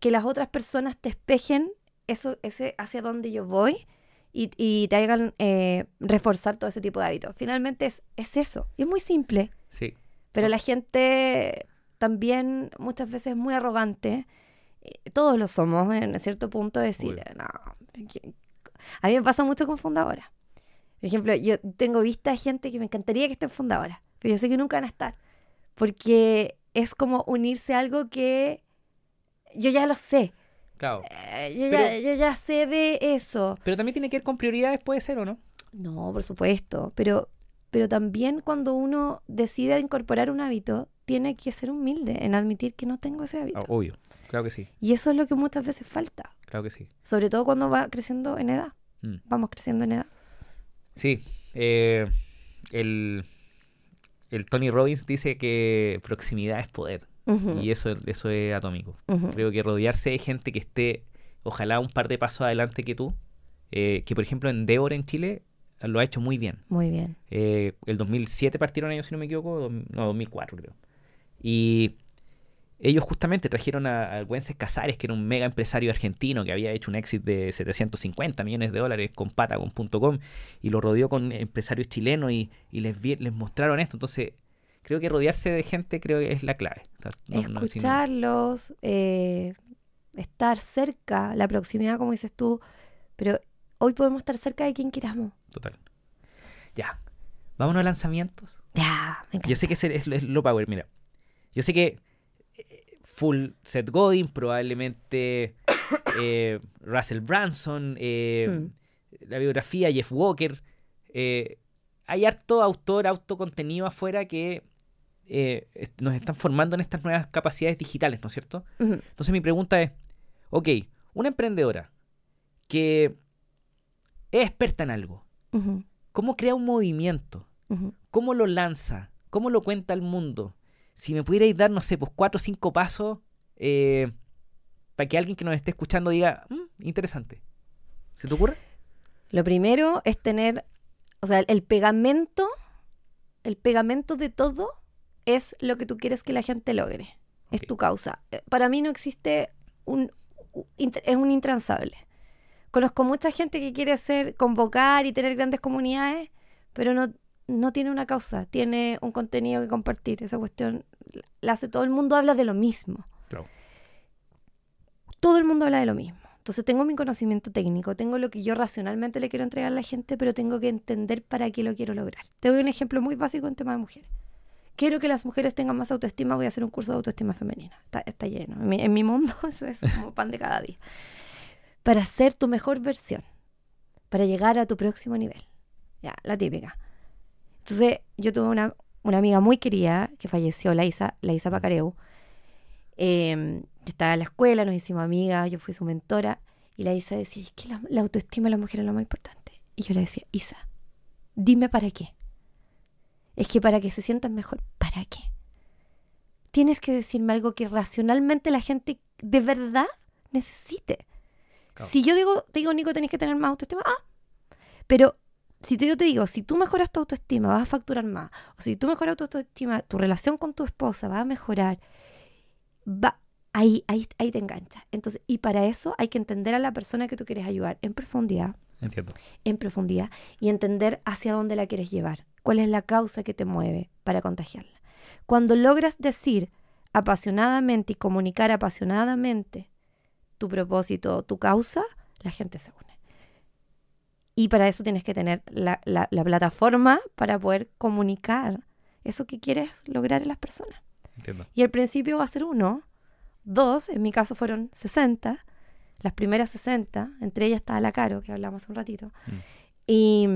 Speaker 1: que las otras personas te espejen eso, ese hacia dónde yo voy y, y te hagan eh, reforzar todo ese tipo de hábitos. Finalmente es, es eso. Y es muy simple.
Speaker 2: Sí.
Speaker 1: Pero la gente también muchas veces es muy arrogante. Eh, Todos lo somos en cierto punto de decir,
Speaker 2: Obvio.
Speaker 1: no. A mí me pasa mucho con fundadora. Por ejemplo, yo tengo vista de gente que me encantaría que estén fundadora, pero yo sé que nunca van a estar. Porque es como unirse a algo que yo ya lo sé.
Speaker 2: Claro.
Speaker 1: Eh, yo,
Speaker 2: Pero-
Speaker 1: ya, yo ya sé de eso.
Speaker 2: Pero también tiene que ver con prioridades, puede ser o no.
Speaker 1: No, por supuesto, pero, pero también cuando uno decide incorporar un hábito, tiene que ser humilde en admitir que no tengo ese hábito.
Speaker 2: Ah, obvio. Claro que sí.
Speaker 1: Y eso es lo que muchas veces falta,
Speaker 2: Claro que sí.
Speaker 1: sobre todo cuando va creciendo en edad.
Speaker 2: Mm.
Speaker 1: Vamos creciendo en edad.
Speaker 2: Sí. eh, el, el Tony Robbins dice que proximidad es poder. Y eso, eso es atómico. Creo que rodearse de gente que esté, ojalá, un par de pasos adelante que tú. eh, que por ejemplo Endeavor en Chile lo ha hecho muy bien.
Speaker 1: Muy bien.
Speaker 2: Eh, el 2007 partieron ellos, si no me equivoco, dos- no, 2004 creo. Y ellos justamente trajeron a, a Güences Casares, que era un mega empresario argentino que había hecho un exit de 750 millones de dólares con Patagon.com y lo rodeó con empresarios chilenos y, y les, vi- les mostraron esto. Entonces, creo que rodearse de gente creo que es la clave. O sea, no- no- si no-
Speaker 1: Escucharlos, eh, estar cerca, la proximidad, como dices tú, pero hoy podemos estar cerca de quien queramos.
Speaker 2: Total. Ya. Vámonos a lanzamientos.
Speaker 1: Ya, me encanta.
Speaker 2: Yo sé que es, es, es low power, mira. Yo sé que eh, full Seth Godin, probablemente <coughs> eh, Russell Branson, eh,
Speaker 1: Mm.
Speaker 2: la biografía Jeff Walker. eh, hay harto autor, autocontenido afuera que eh, nos están formando en estas nuevas capacidades digitales, ¿no es cierto? Entonces mi pregunta es, ok, una emprendedora que es experta en algo, ¿cómo crea un movimiento? ¿Cómo lo lanza? ¿Cómo lo cuenta al mundo? Si me pudierais dar, no sé, pues cuatro o cinco pasos eh, para que alguien que nos esté escuchando diga, "Mm, interesante. ¿Se te ocurre?
Speaker 1: Lo primero es tener, o sea, el pegamento, el pegamento de todo es lo que tú quieres que la gente logre. Es tu causa. Eh, Para mí no existe un, es un intransable. Conozco mucha gente que quiere ser, convocar y tener grandes comunidades, pero no, no tiene una causa, tiene un contenido que compartir. Esa cuestión la hace todo el mundo habla de lo mismo
Speaker 2: Claro.
Speaker 1: todo el mundo habla de lo mismo. Entonces tengo mi conocimiento técnico, tengo lo que yo racionalmente le quiero entregar a la gente, pero tengo que entender para qué lo quiero lograr. Te doy un ejemplo muy básico en tema de mujeres. Quiero que las mujeres tengan más autoestima, voy a hacer un curso de autoestima femenina. Está, está lleno. En mi, mundo <laughs> eso es como pan de cada día. Para ser tu mejor versión, para llegar a tu próximo nivel. Ya, la típica. Entonces yo tuve una, una amiga muy querida que falleció, la Isa, la Isa Pacareu, eh, que estaba en la escuela, nos hicimos amigas, yo fui su mentora, y la Isa decía, es que la, la autoestima de la mujer es lo más importante. Y yo le decía, Isa, dime para qué. Es que para que se sientan mejor, ¿para qué? Tienes que decirme algo que racionalmente la gente de verdad necesite.
Speaker 2: Claro.
Speaker 1: Si yo digo, te digo, Nico, tenés que tener más autoestima, ah, pero si yo te digo, si tú mejoras tu autoestima, vas a facturar más. O si tú mejoras tu autoestima, tu relación con tu esposa va a mejorar. Va, ahí, ahí, ahí te enganchas. Entonces, y para eso hay que entender a la persona que tú quieres ayudar en profundidad,
Speaker 2: Entiendo.
Speaker 1: en profundidad, y entender hacia dónde la quieres llevar. ¿Cuál es la causa que te mueve para contagiarla? Cuando logras decir apasionadamente y comunicar apasionadamente tu propósito, tu causa, la gente se une. Y para eso tienes que tener la, la- la plataforma para poder comunicar eso que quieres lograr en las personas.
Speaker 2: Entiendo.
Speaker 1: Y el principio va a ser uno, dos, en mi caso fueron 60, las primeras 60, entre ellas estaba la Caro, que hablamos hace un ratito.
Speaker 2: Mm.
Speaker 1: Y,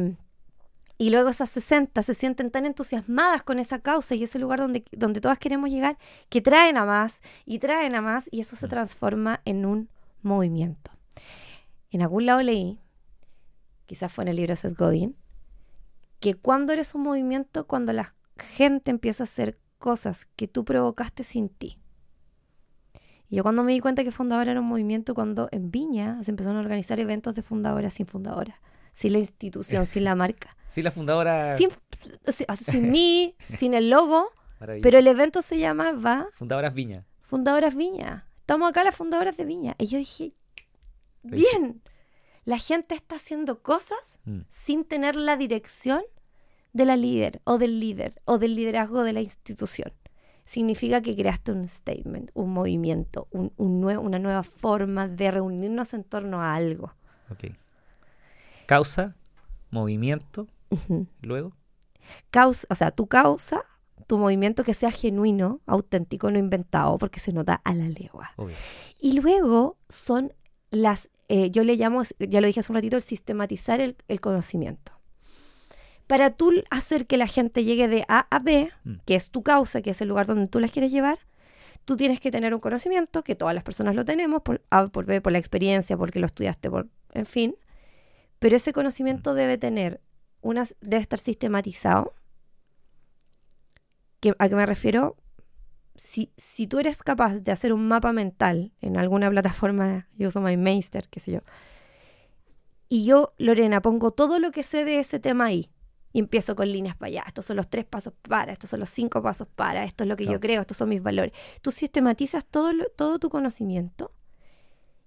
Speaker 1: y luego esas 60 se sienten tan entusiasmadas con esa causa y ese lugar donde, donde todas queremos llegar, que traen a más y traen a más y eso se
Speaker 2: Mm.
Speaker 1: transforma en un movimiento. En algún lado leí, quizás fue en el libro de Seth Godin, que cuando eres un movimiento, cuando la gente empieza a hacer cosas que tú provocaste sin ti. Y yo cuando me di cuenta que Fundadora era un movimiento, cuando en Viña se empezaron a organizar eventos de fundadoras sin fundadoras, sin la institución, sin la marca, <laughs>
Speaker 2: Sí, la fundadora...
Speaker 1: sin, sin mí, <laughs> sin el logo, pero el evento se llamaba
Speaker 2: Fundadoras Viña.
Speaker 1: Fundadoras Viña. Estamos acá las fundadoras de Viña. Y yo dije, bien, la gente está haciendo cosas
Speaker 2: Mm.
Speaker 1: sin tener la dirección de la líder o del líder o del liderazgo de la institución. Significa que creaste un statement, un movimiento, un, un nue- una nueva forma de reunirnos en torno a algo.
Speaker 2: Ok. Causa, movimiento, luego.
Speaker 1: Causa, o sea, tu causa, tu movimiento que sea genuino, auténtico, no inventado, porque se nota a la legua.
Speaker 2: Obvio.
Speaker 1: Y luego son las, eh, yo le llamo, ya lo dije hace un ratito, el sistematizar el, el conocimiento. Para tú hacer que la gente llegue de A a B,
Speaker 2: Mm.
Speaker 1: que es tu causa, que es el lugar donde tú las quieres llevar, tú tienes que tener un conocimiento, que todas las personas lo tenemos, por A por B, por la experiencia, porque lo estudiaste, por, en fin. Pero ese conocimiento debe tener unas, debe estar sistematizado. ¿Qué- ¿A qué me refiero? si, si tú eres capaz de hacer un mapa mental en alguna plataforma, <laughs> yo uso MyMeister, qué sé yo, y yo, Lorena, pongo todo lo que sé de ese tema ahí, y empiezo con líneas para allá, estos son los tres pasos para, estos son los cinco pasos para, esto es lo que yo creo, estos son mis valores. Tú sistematizas todo, lo- todo tu conocimiento,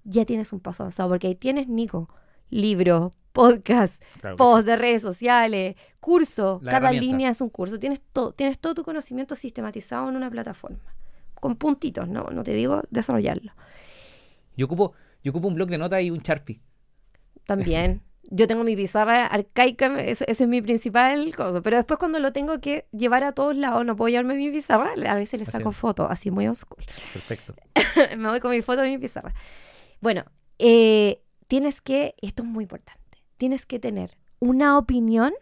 Speaker 1: ya tienes un paso avanzado, porque ahí tienes, Nico, libro, podcast,
Speaker 2: Claro
Speaker 1: post de redes sociales, curso,
Speaker 2: La
Speaker 1: cada línea es un curso, tienes todo, tienes todo tu conocimiento sistematizado en una plataforma, con puntitos, no, no te digo desarrollarlo.
Speaker 2: Yo ocupo, yo ocupo un blog de notas y un Sharpie.
Speaker 1: También, <laughs> yo tengo mi pizarra arcaica, ese, ese es mi principal cosa, pero después cuando lo tengo que llevar a todos lados, no puedo llevarme mi pizarra, a veces le saco fotos, así muy oscuro.
Speaker 2: Perfecto. <laughs>
Speaker 1: me voy con mi foto de mi pizarra. Bueno, eh, tienes que, esto es muy importante, tienes que tener una opinión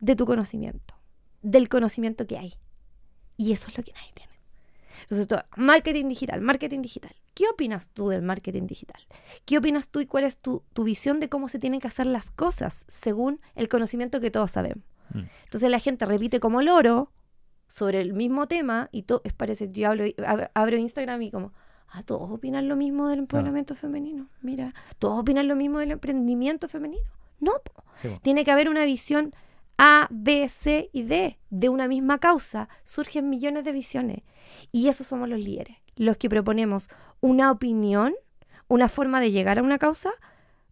Speaker 1: de tu conocimiento, del conocimiento que hay. Y eso es lo que nadie tiene. Entonces, esto, marketing digital, marketing digital. ¿Qué opinas tú del marketing digital? ¿Qué opinas tú y cuál es tu, tu visión de cómo se tienen que hacer las cosas según el conocimiento que todos sabemos?
Speaker 2: Mm.
Speaker 1: Entonces la gente repite como loro sobre el mismo tema y todo, es parece que yo hablo, ab- abro Instagram y como, ah, todos opinan lo mismo del empoderamiento femenino. Mira, todos opinan lo mismo del emprendimiento femenino. No.
Speaker 2: Sí, po.
Speaker 1: tiene que haber una visión A, B, C y D de una misma causa. Surgen millones de visiones. Y esos somos los líderes, los que proponemos una opinión, una forma de llegar a una causa,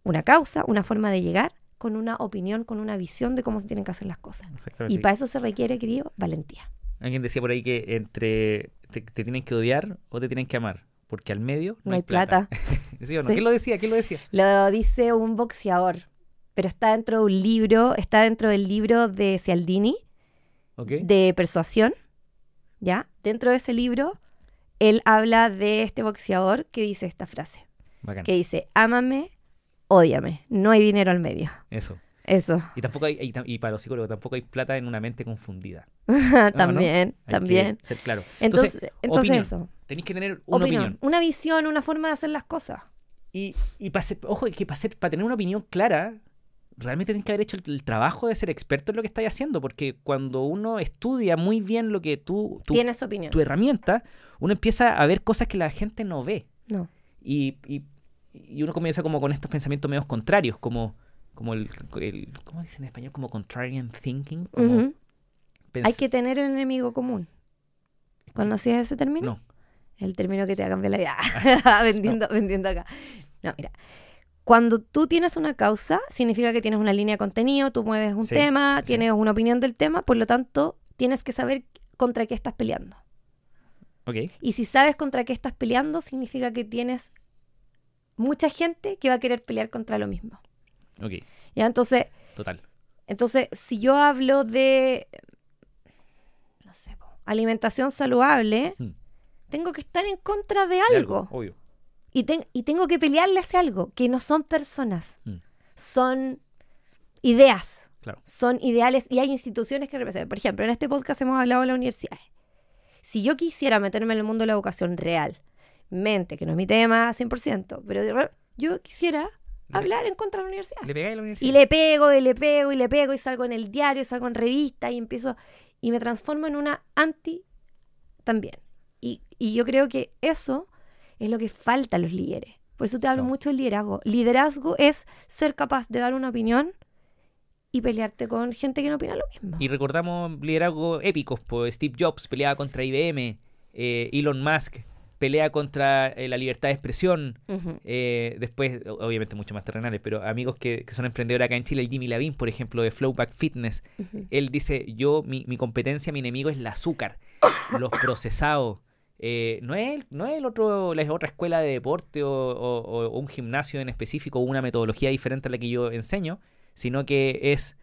Speaker 1: una causa, una forma de llegar con una opinión, con una visión de cómo se tienen que hacer las cosas. Y para eso se requiere, querido, valentía.
Speaker 2: Alguien decía por ahí que entre te, te tienen que odiar o te tienen que amar. Porque al medio
Speaker 1: No, hay plata. <laughs>
Speaker 2: ¿Sí o no?
Speaker 1: Sí.
Speaker 2: ¿Quién lo decía? ¿Quién lo decía?
Speaker 1: Lo dice un boxeador, pero está dentro de un libro, está dentro del libro de Cialdini, de persuasión, ¿ya? Dentro de ese libro, él habla de este boxeador que dice esta frase,
Speaker 2: Bacán.
Speaker 1: que dice, ámame, ódiame, no hay dinero al medio.
Speaker 2: Eso.
Speaker 1: Eso,
Speaker 2: Y tampoco hay, y, para los psicólogos tampoco hay plata en una mente confundida. <laughs> no.
Speaker 1: también,
Speaker 2: Hay
Speaker 1: también.
Speaker 2: que ser claro.
Speaker 1: Entonces, entonces eso,
Speaker 2: Tenéis que tener una
Speaker 1: opinión,
Speaker 2: opinión.
Speaker 1: una visión, una forma de hacer las cosas.
Speaker 2: Y, y para ser- ojo, que para, ser- para tener una opinión clara, realmente tienes que haber hecho el, el trabajo de ser experto en lo que estáis haciendo. Porque cuando uno estudia muy bien lo que tú, tu,
Speaker 1: Tienes opinión.
Speaker 2: tu herramienta, uno empieza a ver cosas que la gente no ve.
Speaker 1: No.
Speaker 2: Y, y, y uno comienza como con estos pensamientos medios contrarios, como, como el, el- ¿cómo dicen en español? Como contrarian thinking. Como
Speaker 1: Ujú.
Speaker 2: pens-
Speaker 1: Hay que tener el enemigo común. ¿Conocías ese término?
Speaker 2: No,
Speaker 1: El término que te va a cambiar la vida. <laughs> <laughs> vendiendo, vendiendo acá. No, mira. Cuando tú tienes una causa, significa que tienes una línea de contenido, tú mueves un
Speaker 2: Sí,
Speaker 1: tema,
Speaker 2: sí.
Speaker 1: tienes una opinión del tema, por lo tanto, tienes que saber contra qué estás peleando.
Speaker 2: ok.
Speaker 1: Y si sabes contra qué estás peleando, significa que tienes mucha gente que va a querer pelear contra lo mismo.
Speaker 2: Ok,
Speaker 1: ¿Ya? Entonces,
Speaker 2: total.
Speaker 1: entonces, si yo hablo de, no sé, alimentación saludable,
Speaker 2: Mm.
Speaker 1: tengo que estar en contra de
Speaker 2: De
Speaker 1: algo.
Speaker 2: Obvio.
Speaker 1: Y, y tengo que pelearle hacia algo, que no son personas,
Speaker 2: Mm.
Speaker 1: son ideas,
Speaker 2: Claro.
Speaker 1: son ideales y hay instituciones que representan. Por ejemplo, en este podcast hemos hablado de las universidades. Si yo quisiera meterme en el mundo de la educación real, mente, que no es mi tema 100%, pero yo quisiera
Speaker 2: Le-
Speaker 1: hablar en contra de la universidad.
Speaker 2: Le pegáis a la universidad.
Speaker 1: Y le pego, y le pego, y le pego, y salgo en el diario, y salgo en revista, y empiezo, y me transformo en una anti también. Y, y yo creo que eso es lo que falta a los líderes. Por eso te hablo
Speaker 2: No.
Speaker 1: mucho del liderazgo. Liderazgo es ser capaz de dar una opinión y pelearte con gente que no opina lo mismo.
Speaker 2: Y recordamos liderazgos épicos, pues Steve Jobs peleaba contra IBM, eh, Elon Musk pelea contra eh, la libertad de expresión. Eh, después, obviamente mucho más terrenales, pero amigos que, que son emprendedores acá en Chile, el Jimmy Lavín, por ejemplo, de Flowback Fitness, él dice, yo, mi, mi competencia, mi enemigo es el azúcar, los procesados. Eh, no es, no es el otro, la otra escuela de deporte o, o- o- o un gimnasio en específico o una metodología diferente a la que yo enseño, sino que es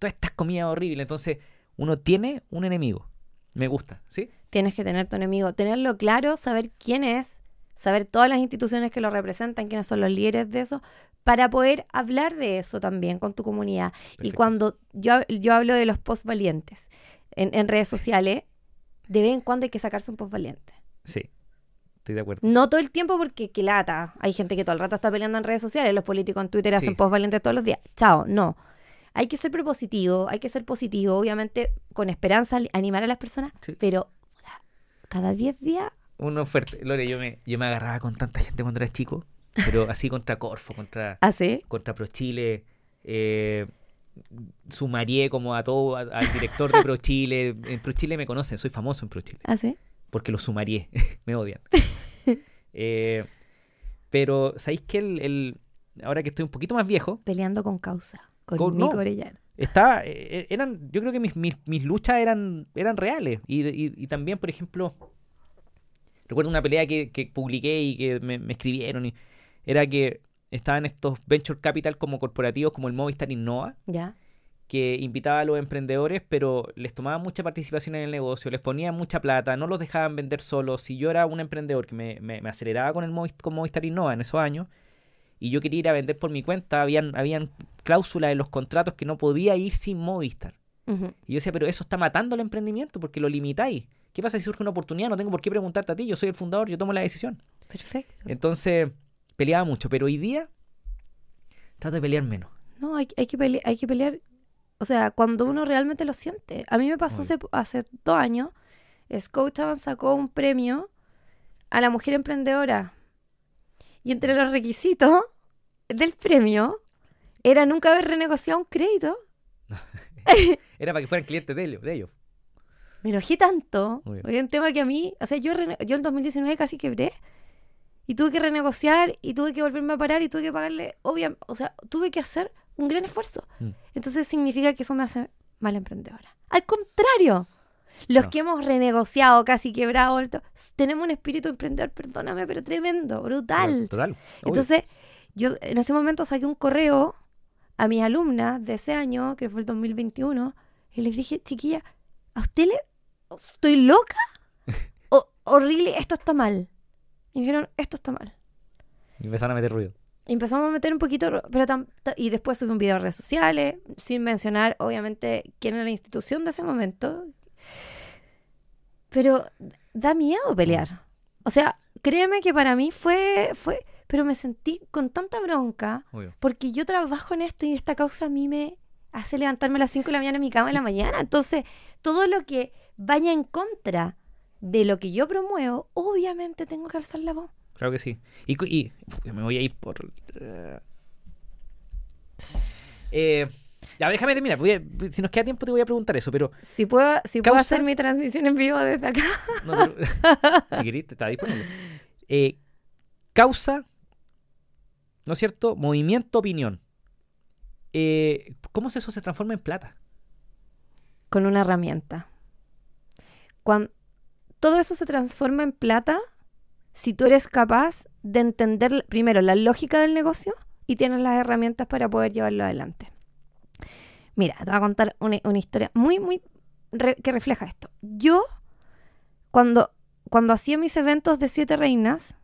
Speaker 2: todas estas comidas horribles. Entonces, uno tiene un enemigo. Me gusta, ¿sí?
Speaker 1: Tienes que tener tu enemigo, tenerlo claro, saber quién es, saber todas las instituciones que lo representan, quiénes son los líderes de eso, para poder hablar de eso también con tu comunidad. Y cuando yo, yo hablo de los post valientes en, en redes sociales, de vez en cuando hay que sacarse un post valiente.
Speaker 2: Sí, estoy de acuerdo.
Speaker 1: No todo el tiempo porque que lata. Hay gente que todo el rato está peleando en redes sociales, los políticos en Twitter
Speaker 2: Sí.
Speaker 1: hacen post valientes todos los días. Chao, no. Hay que ser propositivo, hay que ser positivo, obviamente con esperanza, animar a las personas,
Speaker 2: Sí.
Speaker 1: pero cada 10 días
Speaker 2: Uno fuerte. Lore, yo me, yo me agarraba con tanta gente cuando era chico, pero así contra Corfo, contra, <laughs>
Speaker 1: hace.
Speaker 2: contra ProChile. Eh, sumarié como a todo, a- al director de ProChile. En ProChile me conocen, soy famoso en ProChile,
Speaker 1: Hace.
Speaker 2: porque lo sumarié, <laughs> me odian. Eh, pero, ¿sabéis que el, el- ahora que estoy un poquito más viejo,
Speaker 1: Peleando con causa. Con,
Speaker 2: Con-
Speaker 1: Nico
Speaker 2: no.
Speaker 1: Orellana.
Speaker 2: estaba, eh, eran, yo creo que mis, mis, mis luchas eran, eran reales. Y, y- y también, por ejemplo, recuerdo una pelea que, que publiqué y que me, me escribieron. Y era que estaban estos venture capital como corporativos como el Movistar Innova,
Speaker 1: Ya.
Speaker 2: que invitaba a los emprendedores, pero les tomaban mucha participación en el negocio, les ponían mucha plata, no los dejaban vender solos. Si yo era un emprendedor que me, me- me aceleraba con el Movis- con Movistar Innova en esos años, y yo quería ir a vender por mi cuenta, habían, habían cláusulas en los contratos que no podía ir sin Movistar. Y yo decía, pero eso está matando el emprendimiento porque lo limitáis. ¿Qué pasa si surge una oportunidad? No tengo por qué preguntarte a ti, yo soy el fundador, yo tomo la decisión.
Speaker 1: Perfecto.
Speaker 2: Entonces, peleaba mucho, pero hoy día trato de pelear menos.
Speaker 1: No, hay, hay que pelear, hay que pelear, o sea, cuando uno realmente lo siente. A mí me pasó hace, hace dos años, Scotiabank sacó un premio a la mujer emprendedora. Y entre los requisitos del premio era nunca haber renegociado un crédito. <laughs>
Speaker 2: Era para que fueran clientes de ellos. De ellos.
Speaker 1: Me enojé tanto. Es un tema que a mí, o sea, yo, yo en 2019 casi quebré. Y tuve que renegociar y tuve que volverme a parar y tuve que pagarle, obviamente, o sea, tuve que hacer un gran esfuerzo.
Speaker 2: Mm.
Speaker 1: Entonces significa que eso me hace mala emprendedora. Al contrario, los
Speaker 2: No.
Speaker 1: que hemos renegociado, casi quebrado, tenemos un espíritu emprendedor, perdóname, pero tremendo, brutal.
Speaker 2: Total.
Speaker 1: Entonces, yo en ese momento saqué un correo a mis alumnas de ese año, que fue el 2021, y les dije, chiquilla, ¿a usted le... ¿Estoy loca? <laughs> O- horrible, esto está mal. Y me dijeron, esto está mal.
Speaker 2: Y empezaron a meter ruido.
Speaker 1: Y empezamos a meter un poquito, pero tam- y después subí un video a redes sociales, sin mencionar, obviamente, quién era la institución de ese momento. Pero da miedo pelear. O sea, créeme que para mí fue, fue, pero me sentí con tanta bronca,
Speaker 2: Obvio.
Speaker 1: porque yo trabajo en esto y esta causa a mí me hace levantarme a las 5 de la mañana en mi cama en la mañana. Entonces, todo lo que vaya en contra de lo que yo promuevo, obviamente tengo que alzar la voz.
Speaker 2: Claro que sí. Y, y- me voy a ir por. eh, <sighs> eh, ya, déjame terminar. voy a- si nos queda tiempo, te voy a preguntar eso, pero.
Speaker 1: Si puedo, si puedo hacer mi transmisión en vivo desde acá.
Speaker 2: no, pero- <laughs> si querés, te está disponible. Eh, causa, ¿no es cierto? Movimiento, opinión. Eh, ¿Cómo eso se transforma en plata?
Speaker 1: con una herramienta. Cuando todo eso se transforma en plata si tú eres capaz de entender primero la lógica del negocio y tienes las herramientas para poder llevarlo adelante. Mira, te voy a contar una, historia muy, muy que refleja esto. Yo, cuando, cuando hacía mis eventos de siete reinas,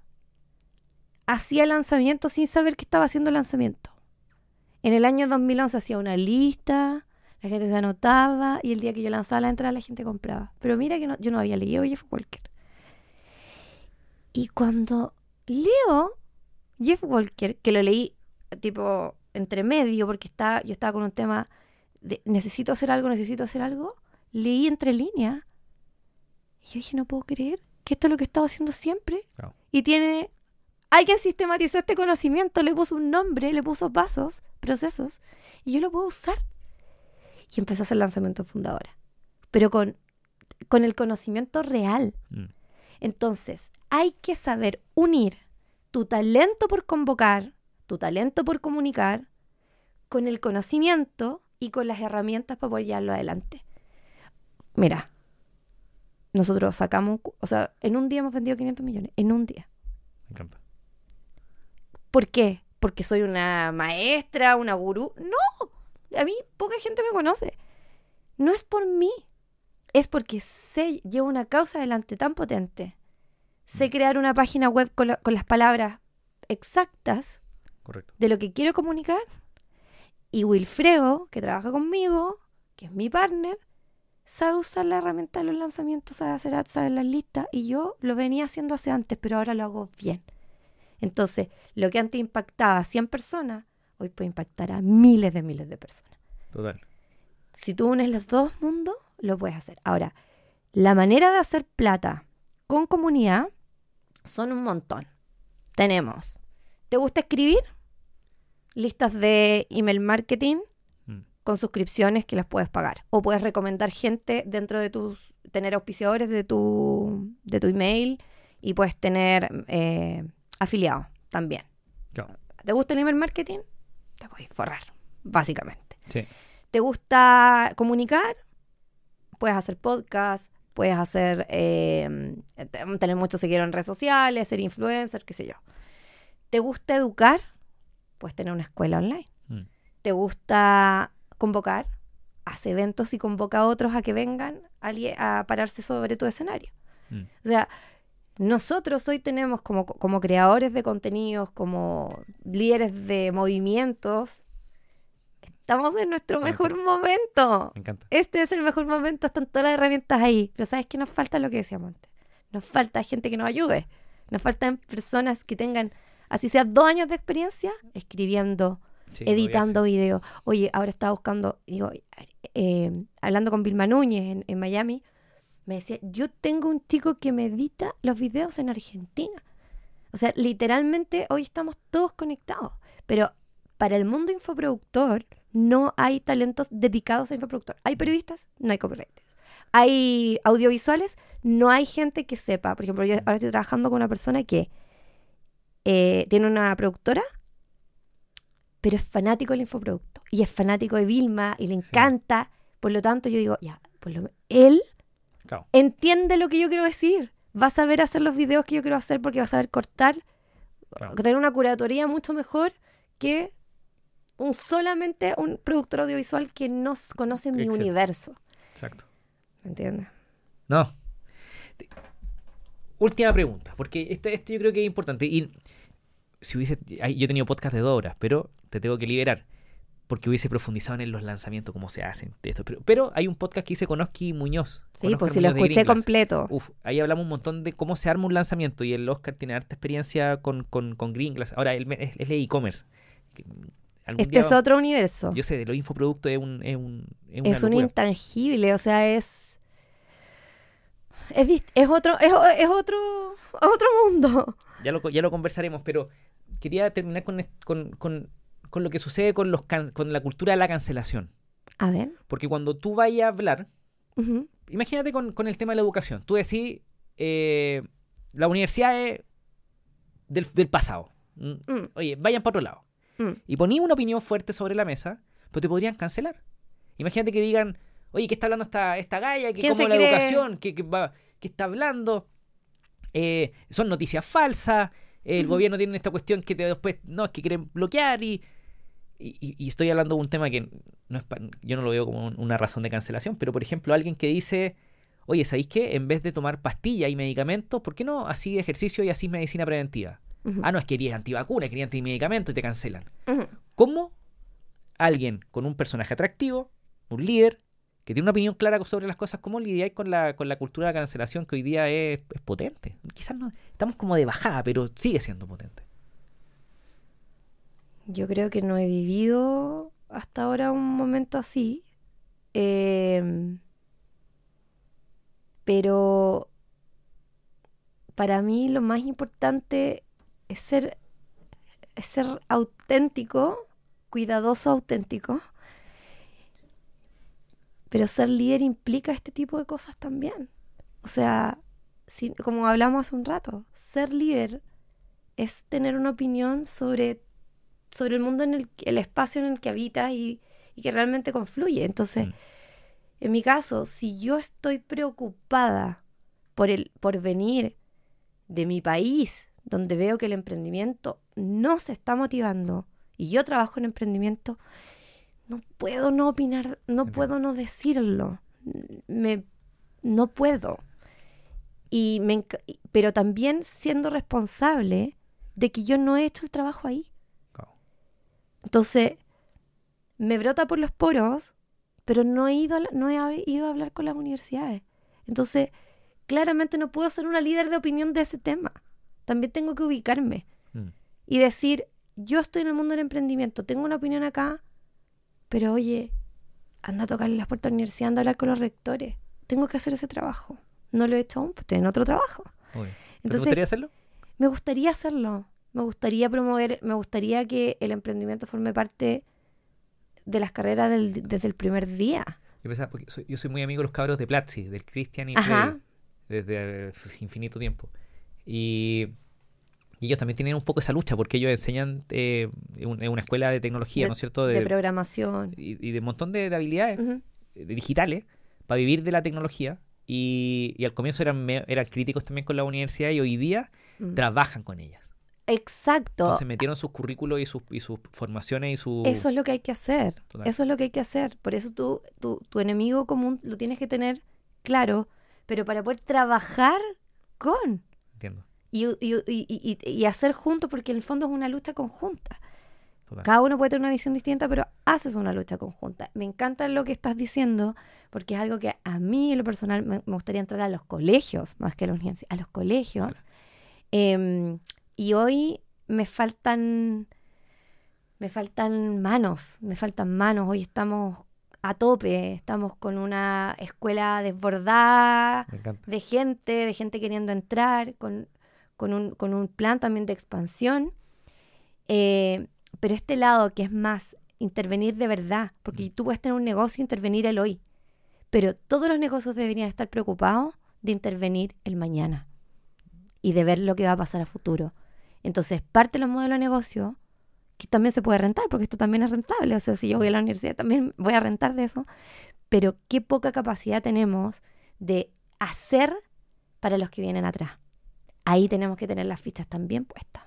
Speaker 1: hacía lanzamiento sin saber que estaba haciendo lanzamiento. En el año 2011 hacía una lista, la gente se anotaba y el día que yo lanzaba la entrada la gente compraba. Pero mira que no- yo no había leído Jeff Walker. Y cuando leo Jeff Walker, que lo leí tipo entre medio porque estaba, yo estaba con un tema de necesito hacer algo, necesito hacer algo, leí entre líneas. Y yo dije, no puedo creer que esto es lo que he estado haciendo siempre. Y tiene... Alguien sistematizó este conocimiento, le puso un nombre, le puso pasos, procesos, y yo lo puedo usar y empecé a hacer lanzamiento fundadora. Pero con, con el conocimiento real.
Speaker 2: Mm.
Speaker 1: Entonces, hay que saber unir tu talento por convocar, tu talento por comunicar, con el conocimiento y con las herramientas para poder llevarlo adelante. Mira, nosotros sacamos, o sea, en un día hemos vendido 500 millones, en un día.
Speaker 2: Me encanta.
Speaker 1: ¿Por qué? Porque soy una maestra, una gurú. No, a mí poca gente me conoce. No es por mí, es porque sé, llevo una causa adelante tan potente. Sé crear una página web con, la- con las palabras exactas
Speaker 2: Correcto.
Speaker 1: de lo que quiero comunicar. Y Wilfredo, que trabaja conmigo, que es mi partner, sabe usar la herramienta de los lanzamientos, sabe hacer ads, sabe las listas. Y yo lo venía haciendo hace antes, pero ahora lo hago bien. Entonces, lo que antes impactaba a 100 personas, hoy puede impactar a miles de miles de personas.
Speaker 2: Total.
Speaker 1: Si tú unes los dos mundos, lo puedes hacer. Ahora, la manera de hacer plata con comunidad son un montón. Tenemos, ¿te gusta escribir? Listas de email marketing
Speaker 2: Mm.
Speaker 1: con suscripciones que las puedes pagar. O puedes recomendar gente dentro de tus, tener auspiciadores de tu, de tu email y puedes tener eh, afiliados también.
Speaker 2: Claro.
Speaker 1: ¿Te gusta el email marketing? Te puedes forrar, básicamente.
Speaker 2: Sí.
Speaker 1: ¿Te gusta comunicar? Puedes hacer podcast, puedes hacer, eh, te- tener muchos seguidores en redes sociales, ser influencer, qué sé yo. ¿Te gusta educar? Puedes tener una escuela online.
Speaker 2: Mm.
Speaker 1: ¿Te gusta convocar? Haz eventos y convoca a otros a que vengan a pararse sobre tu escenario.
Speaker 2: Mm.
Speaker 1: O sea, nosotros hoy tenemos como, como creadores de contenidos, como líderes de movimientos, estamos en nuestro
Speaker 2: Me
Speaker 1: mejor momento.
Speaker 2: Me encanta.
Speaker 1: Este es el mejor momento, están todas las herramientas ahí. Pero ¿sabes qué nos falta? Lo que decíamos antes. Nos falta gente que nos ayude. Nos faltan personas que tengan, así sea, dos años de experiencia escribiendo,
Speaker 2: Sí,
Speaker 1: editando videos. Oye, ahora estaba buscando, digo, eh, hablando con Vilma Núñez en, en Miami, me decía, yo tengo un chico que me edita los videos en Argentina. O sea, literalmente hoy estamos todos conectados. Pero para el mundo infoproductor no hay talentos dedicados a infoproductor. Hay periodistas, no hay copywriters. Hay audiovisuales, no hay gente que sepa. Por ejemplo, yo ahora estoy trabajando con una persona que eh, tiene una productora, pero es fanático del infoproducto. Y es fanático de Vilma y le encanta. Por lo tanto, yo digo, ya, por lo, él.
Speaker 2: Claro.
Speaker 1: entiende lo que yo quiero decir. Va a saber hacer los videos que yo quiero hacer porque va a saber cortar,
Speaker 2: Claro.
Speaker 1: tener una curatoría mucho mejor que un solamente un productor audiovisual que no conoce mi universo.
Speaker 2: Exacto.
Speaker 1: ¿Me entiendes?
Speaker 2: No. Última pregunta, porque este, este yo creo que es importante. Y si hubiese. Yo he tenido podcast de dos horas, pero te tengo que liberar. Porque hubiese profundizado en los lanzamientos, cómo se hacen. esto. Pero, pero hay un podcast que hice con Oski Muñoz.
Speaker 1: Sí, pues si lo
Speaker 2: Muñoz
Speaker 1: escuché completo.
Speaker 2: Uf, ahí hablamos un montón de cómo se arma un lanzamiento. Y el Oscar tiene harta experiencia con, con, con Gringlas. Ahora, él es, es de e-commerce. Algún
Speaker 1: Este
Speaker 2: día-
Speaker 1: es otro universo.
Speaker 2: Yo sé, de los infoproductos es un. Es, un, es una
Speaker 1: es un intangible, o sea, es. Es, es otro, es, es otro, otro mundo.
Speaker 2: Ya lo, ya lo conversaremos, pero quería terminar con, con, con lo que sucede con, los can- con la cultura de la cancelación.
Speaker 1: A ver.
Speaker 2: Porque cuando tú vayas a hablar, imagínate con, con el tema de la educación. Tú decís, eh, la universidad es del, del pasado. Mm,
Speaker 1: Mm.
Speaker 2: Oye, vayan para otro lado.
Speaker 1: mm.
Speaker 2: Y poní una opinión fuerte sobre la mesa, pero te podrían cancelar. Imagínate que digan, oye, ¿qué está hablando esta, esta galla? Que
Speaker 1: ¿Quién
Speaker 2: como
Speaker 1: se
Speaker 2: la
Speaker 1: cree?
Speaker 2: educación, que, que, va- que está hablando, eh, son noticias falsas, el gobierno tiene esta cuestión que te- después, no, es que quieren bloquear y, y, y- estoy hablando de un tema que no es pa- yo no lo veo como un- una razón de cancelación, pero por ejemplo alguien que dice, oye, ¿sabéis qué? En vez de tomar pastillas y medicamentos, ¿por qué no así ejercicio y así medicina preventiva? Ah, no, es que eres antivacuna, querías antimedicamento y te cancelan. ¿Cómo alguien con un personaje atractivo, un líder, que tiene una opinión clara sobre las cosas, cómo lidiáis con la, con la cultura de la cancelación que hoy día es, es potente? Quizás no, estamos como de bajada, pero sigue siendo potente.
Speaker 1: Yo creo que no he vivido hasta ahora un momento así. Em, pero para mí lo más importante es ser, es ser auténtico, cuidadoso auténtico. Pero ser líder implica este tipo de cosas también. O sea, si- como hablamos hace un rato, ser líder es tener una opinión sobre, sobre el mundo en el, el espacio en el que habitas y, y que realmente confluye. Entonces,
Speaker 2: Mm.
Speaker 1: en mi caso, si yo estoy preocupada por el porvenir de mi país, donde veo que el emprendimiento no se está motivando y yo trabajo en emprendimiento, no puedo no opinar, no
Speaker 2: Entiendo.
Speaker 1: puedo no decirlo. Me, no puedo. Y me pero también siendo responsable de que yo no he hecho el trabajo ahí. Entonces, me brota por los poros, pero no he ido a, la- no he ido a hablar con las universidades. Entonces, claramente no puedo ser una líder de opinión de ese tema. También tengo que ubicarme
Speaker 2: Mm.
Speaker 1: y decir, yo estoy en el mundo del emprendimiento, tengo una opinión acá, pero oye, anda a tocarle las puertas a la universidad, anda a hablar con los rectores. Tengo que hacer ese trabajo. No lo he hecho aún, pues estoy en otro trabajo.
Speaker 2: ¿Pero ¿Te
Speaker 1: Entonces,
Speaker 2: gustaría hacerlo?
Speaker 1: me gustaría hacerlo. Me gustaría promover, me gustaría que el emprendimiento forme parte de las carreras del- desde el primer día.
Speaker 2: Yo, pensaba, porque soy, yo soy muy amigo de los cabros de Platzi, del Cristian y. Freddy, desde eh, infinito tiempo. Y, y ellos también tienen un poco esa lucha, porque ellos enseñan eh, en un- en una escuela de tecnología,
Speaker 1: De-
Speaker 2: ¿no es cierto?
Speaker 1: De,
Speaker 2: De,
Speaker 1: programación.
Speaker 2: y, y de un montón de, de habilidades eh, digitales para vivir de la tecnología. Y, y al comienzo eran, eran críticos también con la universidad y hoy día
Speaker 1: Mm.
Speaker 2: trabajan con ellas.
Speaker 1: Exacto.
Speaker 2: Entonces metieron sus currículos y sus, y sus formaciones y su...
Speaker 1: Eso es lo que hay que hacer. Eso es lo que hay que hacer. Por eso tú, tú- tu enemigo común lo tienes que tener claro, pero para poder trabajar con
Speaker 2: Entiendo.
Speaker 1: y, y- y- hacer juntos, porque en el fondo es una lucha conjunta.
Speaker 2: Total.
Speaker 1: Cada uno puede tener una visión distinta, pero haces una lucha conjunta. Me encanta lo que estás diciendo, porque es algo que a mí, en lo personal, me, me gustaría entrar a los colegios, más que a las universidades, a los colegios. Em, y hoy me faltan, me faltan manos, me faltan manos. Hoy estamos a tope, estamos con una escuela desbordada de gente, de gente queriendo entrar, con, con, un, con un plan también de expansión. Eh, pero este lado que es más intervenir de verdad, porque tú puedes tener un negocio e intervenir el hoy, pero todos los negocios deberían estar preocupados de intervenir el mañana y de ver lo que va a pasar a futuro. Entonces, parte de los modelos de negocio que también se puede rentar, porque esto también es rentable. O sea, si yo voy a la universidad también voy a rentar de eso. Pero qué poca capacidad tenemos de hacer para los que vienen atrás. Ahí tenemos que tener las fichas también puestas.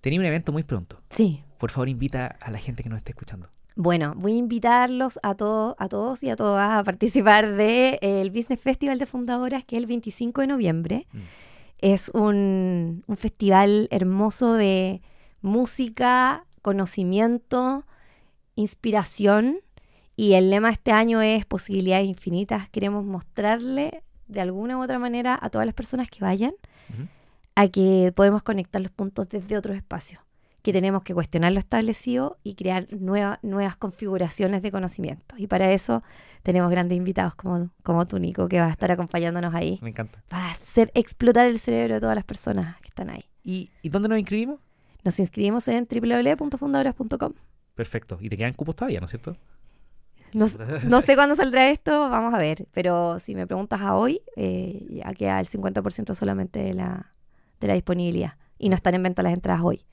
Speaker 2: Tenía un evento muy pronto.
Speaker 1: Sí.
Speaker 2: Por favor, invita a la gente que nos esté escuchando.
Speaker 1: Bueno, voy a invitarlos a todos, a todos y a todas a participar del Business Festival de Fundadoras, que es el 25 de noviembre.
Speaker 2: Mm.
Speaker 1: Es un, un festival hermoso de música, conocimiento, inspiración. Y el lema este año es posibilidades infinitas. Queremos mostrarle de alguna u otra manera a todas las personas que vayan a que podemos conectar los puntos desde otros espacios, que tenemos que cuestionar lo establecido y crear nueva- nuevas configuraciones de conocimiento. Y para eso tenemos grandes invitados como, como tú, Nico, que va a estar acompañándonos ahí.
Speaker 2: Me encanta.
Speaker 1: Va a hacer explotar el cerebro de todas las personas que están ahí.
Speaker 2: ¿Y, y dónde nos inscribimos?
Speaker 1: Nos inscribimos en www.fundadoras.com.
Speaker 2: Perfecto. Y te quedan cupos todavía, ¿no es cierto?
Speaker 1: No, no sé cuándo saldrá esto, vamos a ver. Pero si me preguntas a hoy, eh, ya queda el 50% solamente de la, de la disponibilidad. Y no están en venta las entradas hoy.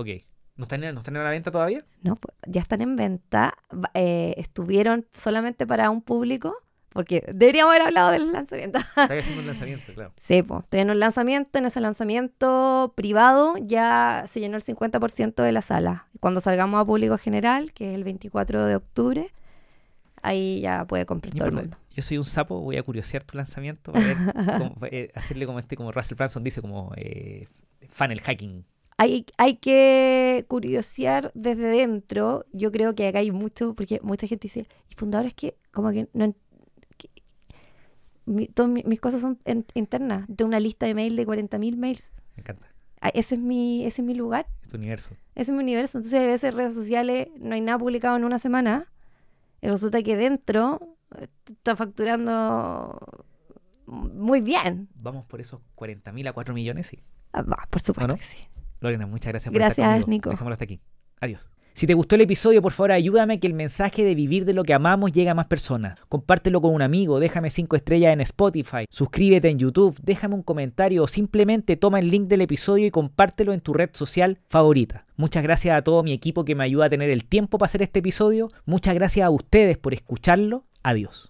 Speaker 2: Ok. ¿No están, en- ¿No están en la venta todavía?
Speaker 1: No, pues, ya están en venta. Eh, estuvieron solamente para un público, porque deberíamos haber hablado del lanzamiento.
Speaker 2: Está <laughs> haciendo un lanzamiento, claro.
Speaker 1: sí, pues, estoy en un lanzamiento. En ese lanzamiento privado ya se llenó el 50% de la sala. Cuando salgamos a público general, que es el 24 de octubre, ahí ya puede comprar
Speaker 2: No
Speaker 1: todo el mundo.
Speaker 2: Yo soy un sapo, voy a curiosear tu lanzamiento para ver <laughs> cómo- eh, hacerle como este, como Russell Branson dice, como eh, funnel hacking.
Speaker 1: Hay, hay que curiosear desde dentro. Yo creo que acá hay mucho, porque mucha gente dice, y fundadores que como que no... que- mi- todas mi- mis cosas son en- internas. Tengo una lista de mail de 40.000 mails.
Speaker 2: Me encanta.
Speaker 1: Ah, Ese es, mi, ese es mi lugar,
Speaker 2: Es tu universo.
Speaker 1: ese es mi universo. Entonces a veces en redes sociales no hay nada publicado en una semana. Y resulta que dentro eh, está facturando muy bien.
Speaker 2: Vamos por esos 40.000 a 4 millones, sí.
Speaker 1: Ah, por supuesto que sí.
Speaker 2: Lorena, muchas gracias por
Speaker 1: Gracias,
Speaker 2: estar.
Speaker 1: Nico.
Speaker 2: Dejémoslo hasta aquí. Adiós. Si te gustó el episodio, por favor ayúdame a que el mensaje de vivir de lo que amamos llegue a más personas. Compártelo con un amigo, déjame 5 estrellas en Spotify, suscríbete en YouTube, déjame un comentario o simplemente toma el link del episodio y compártelo en tu red social favorita. Muchas gracias a todo mi equipo que me ayuda a tener el tiempo para hacer este episodio. Muchas gracias a ustedes por escucharlo. Adiós.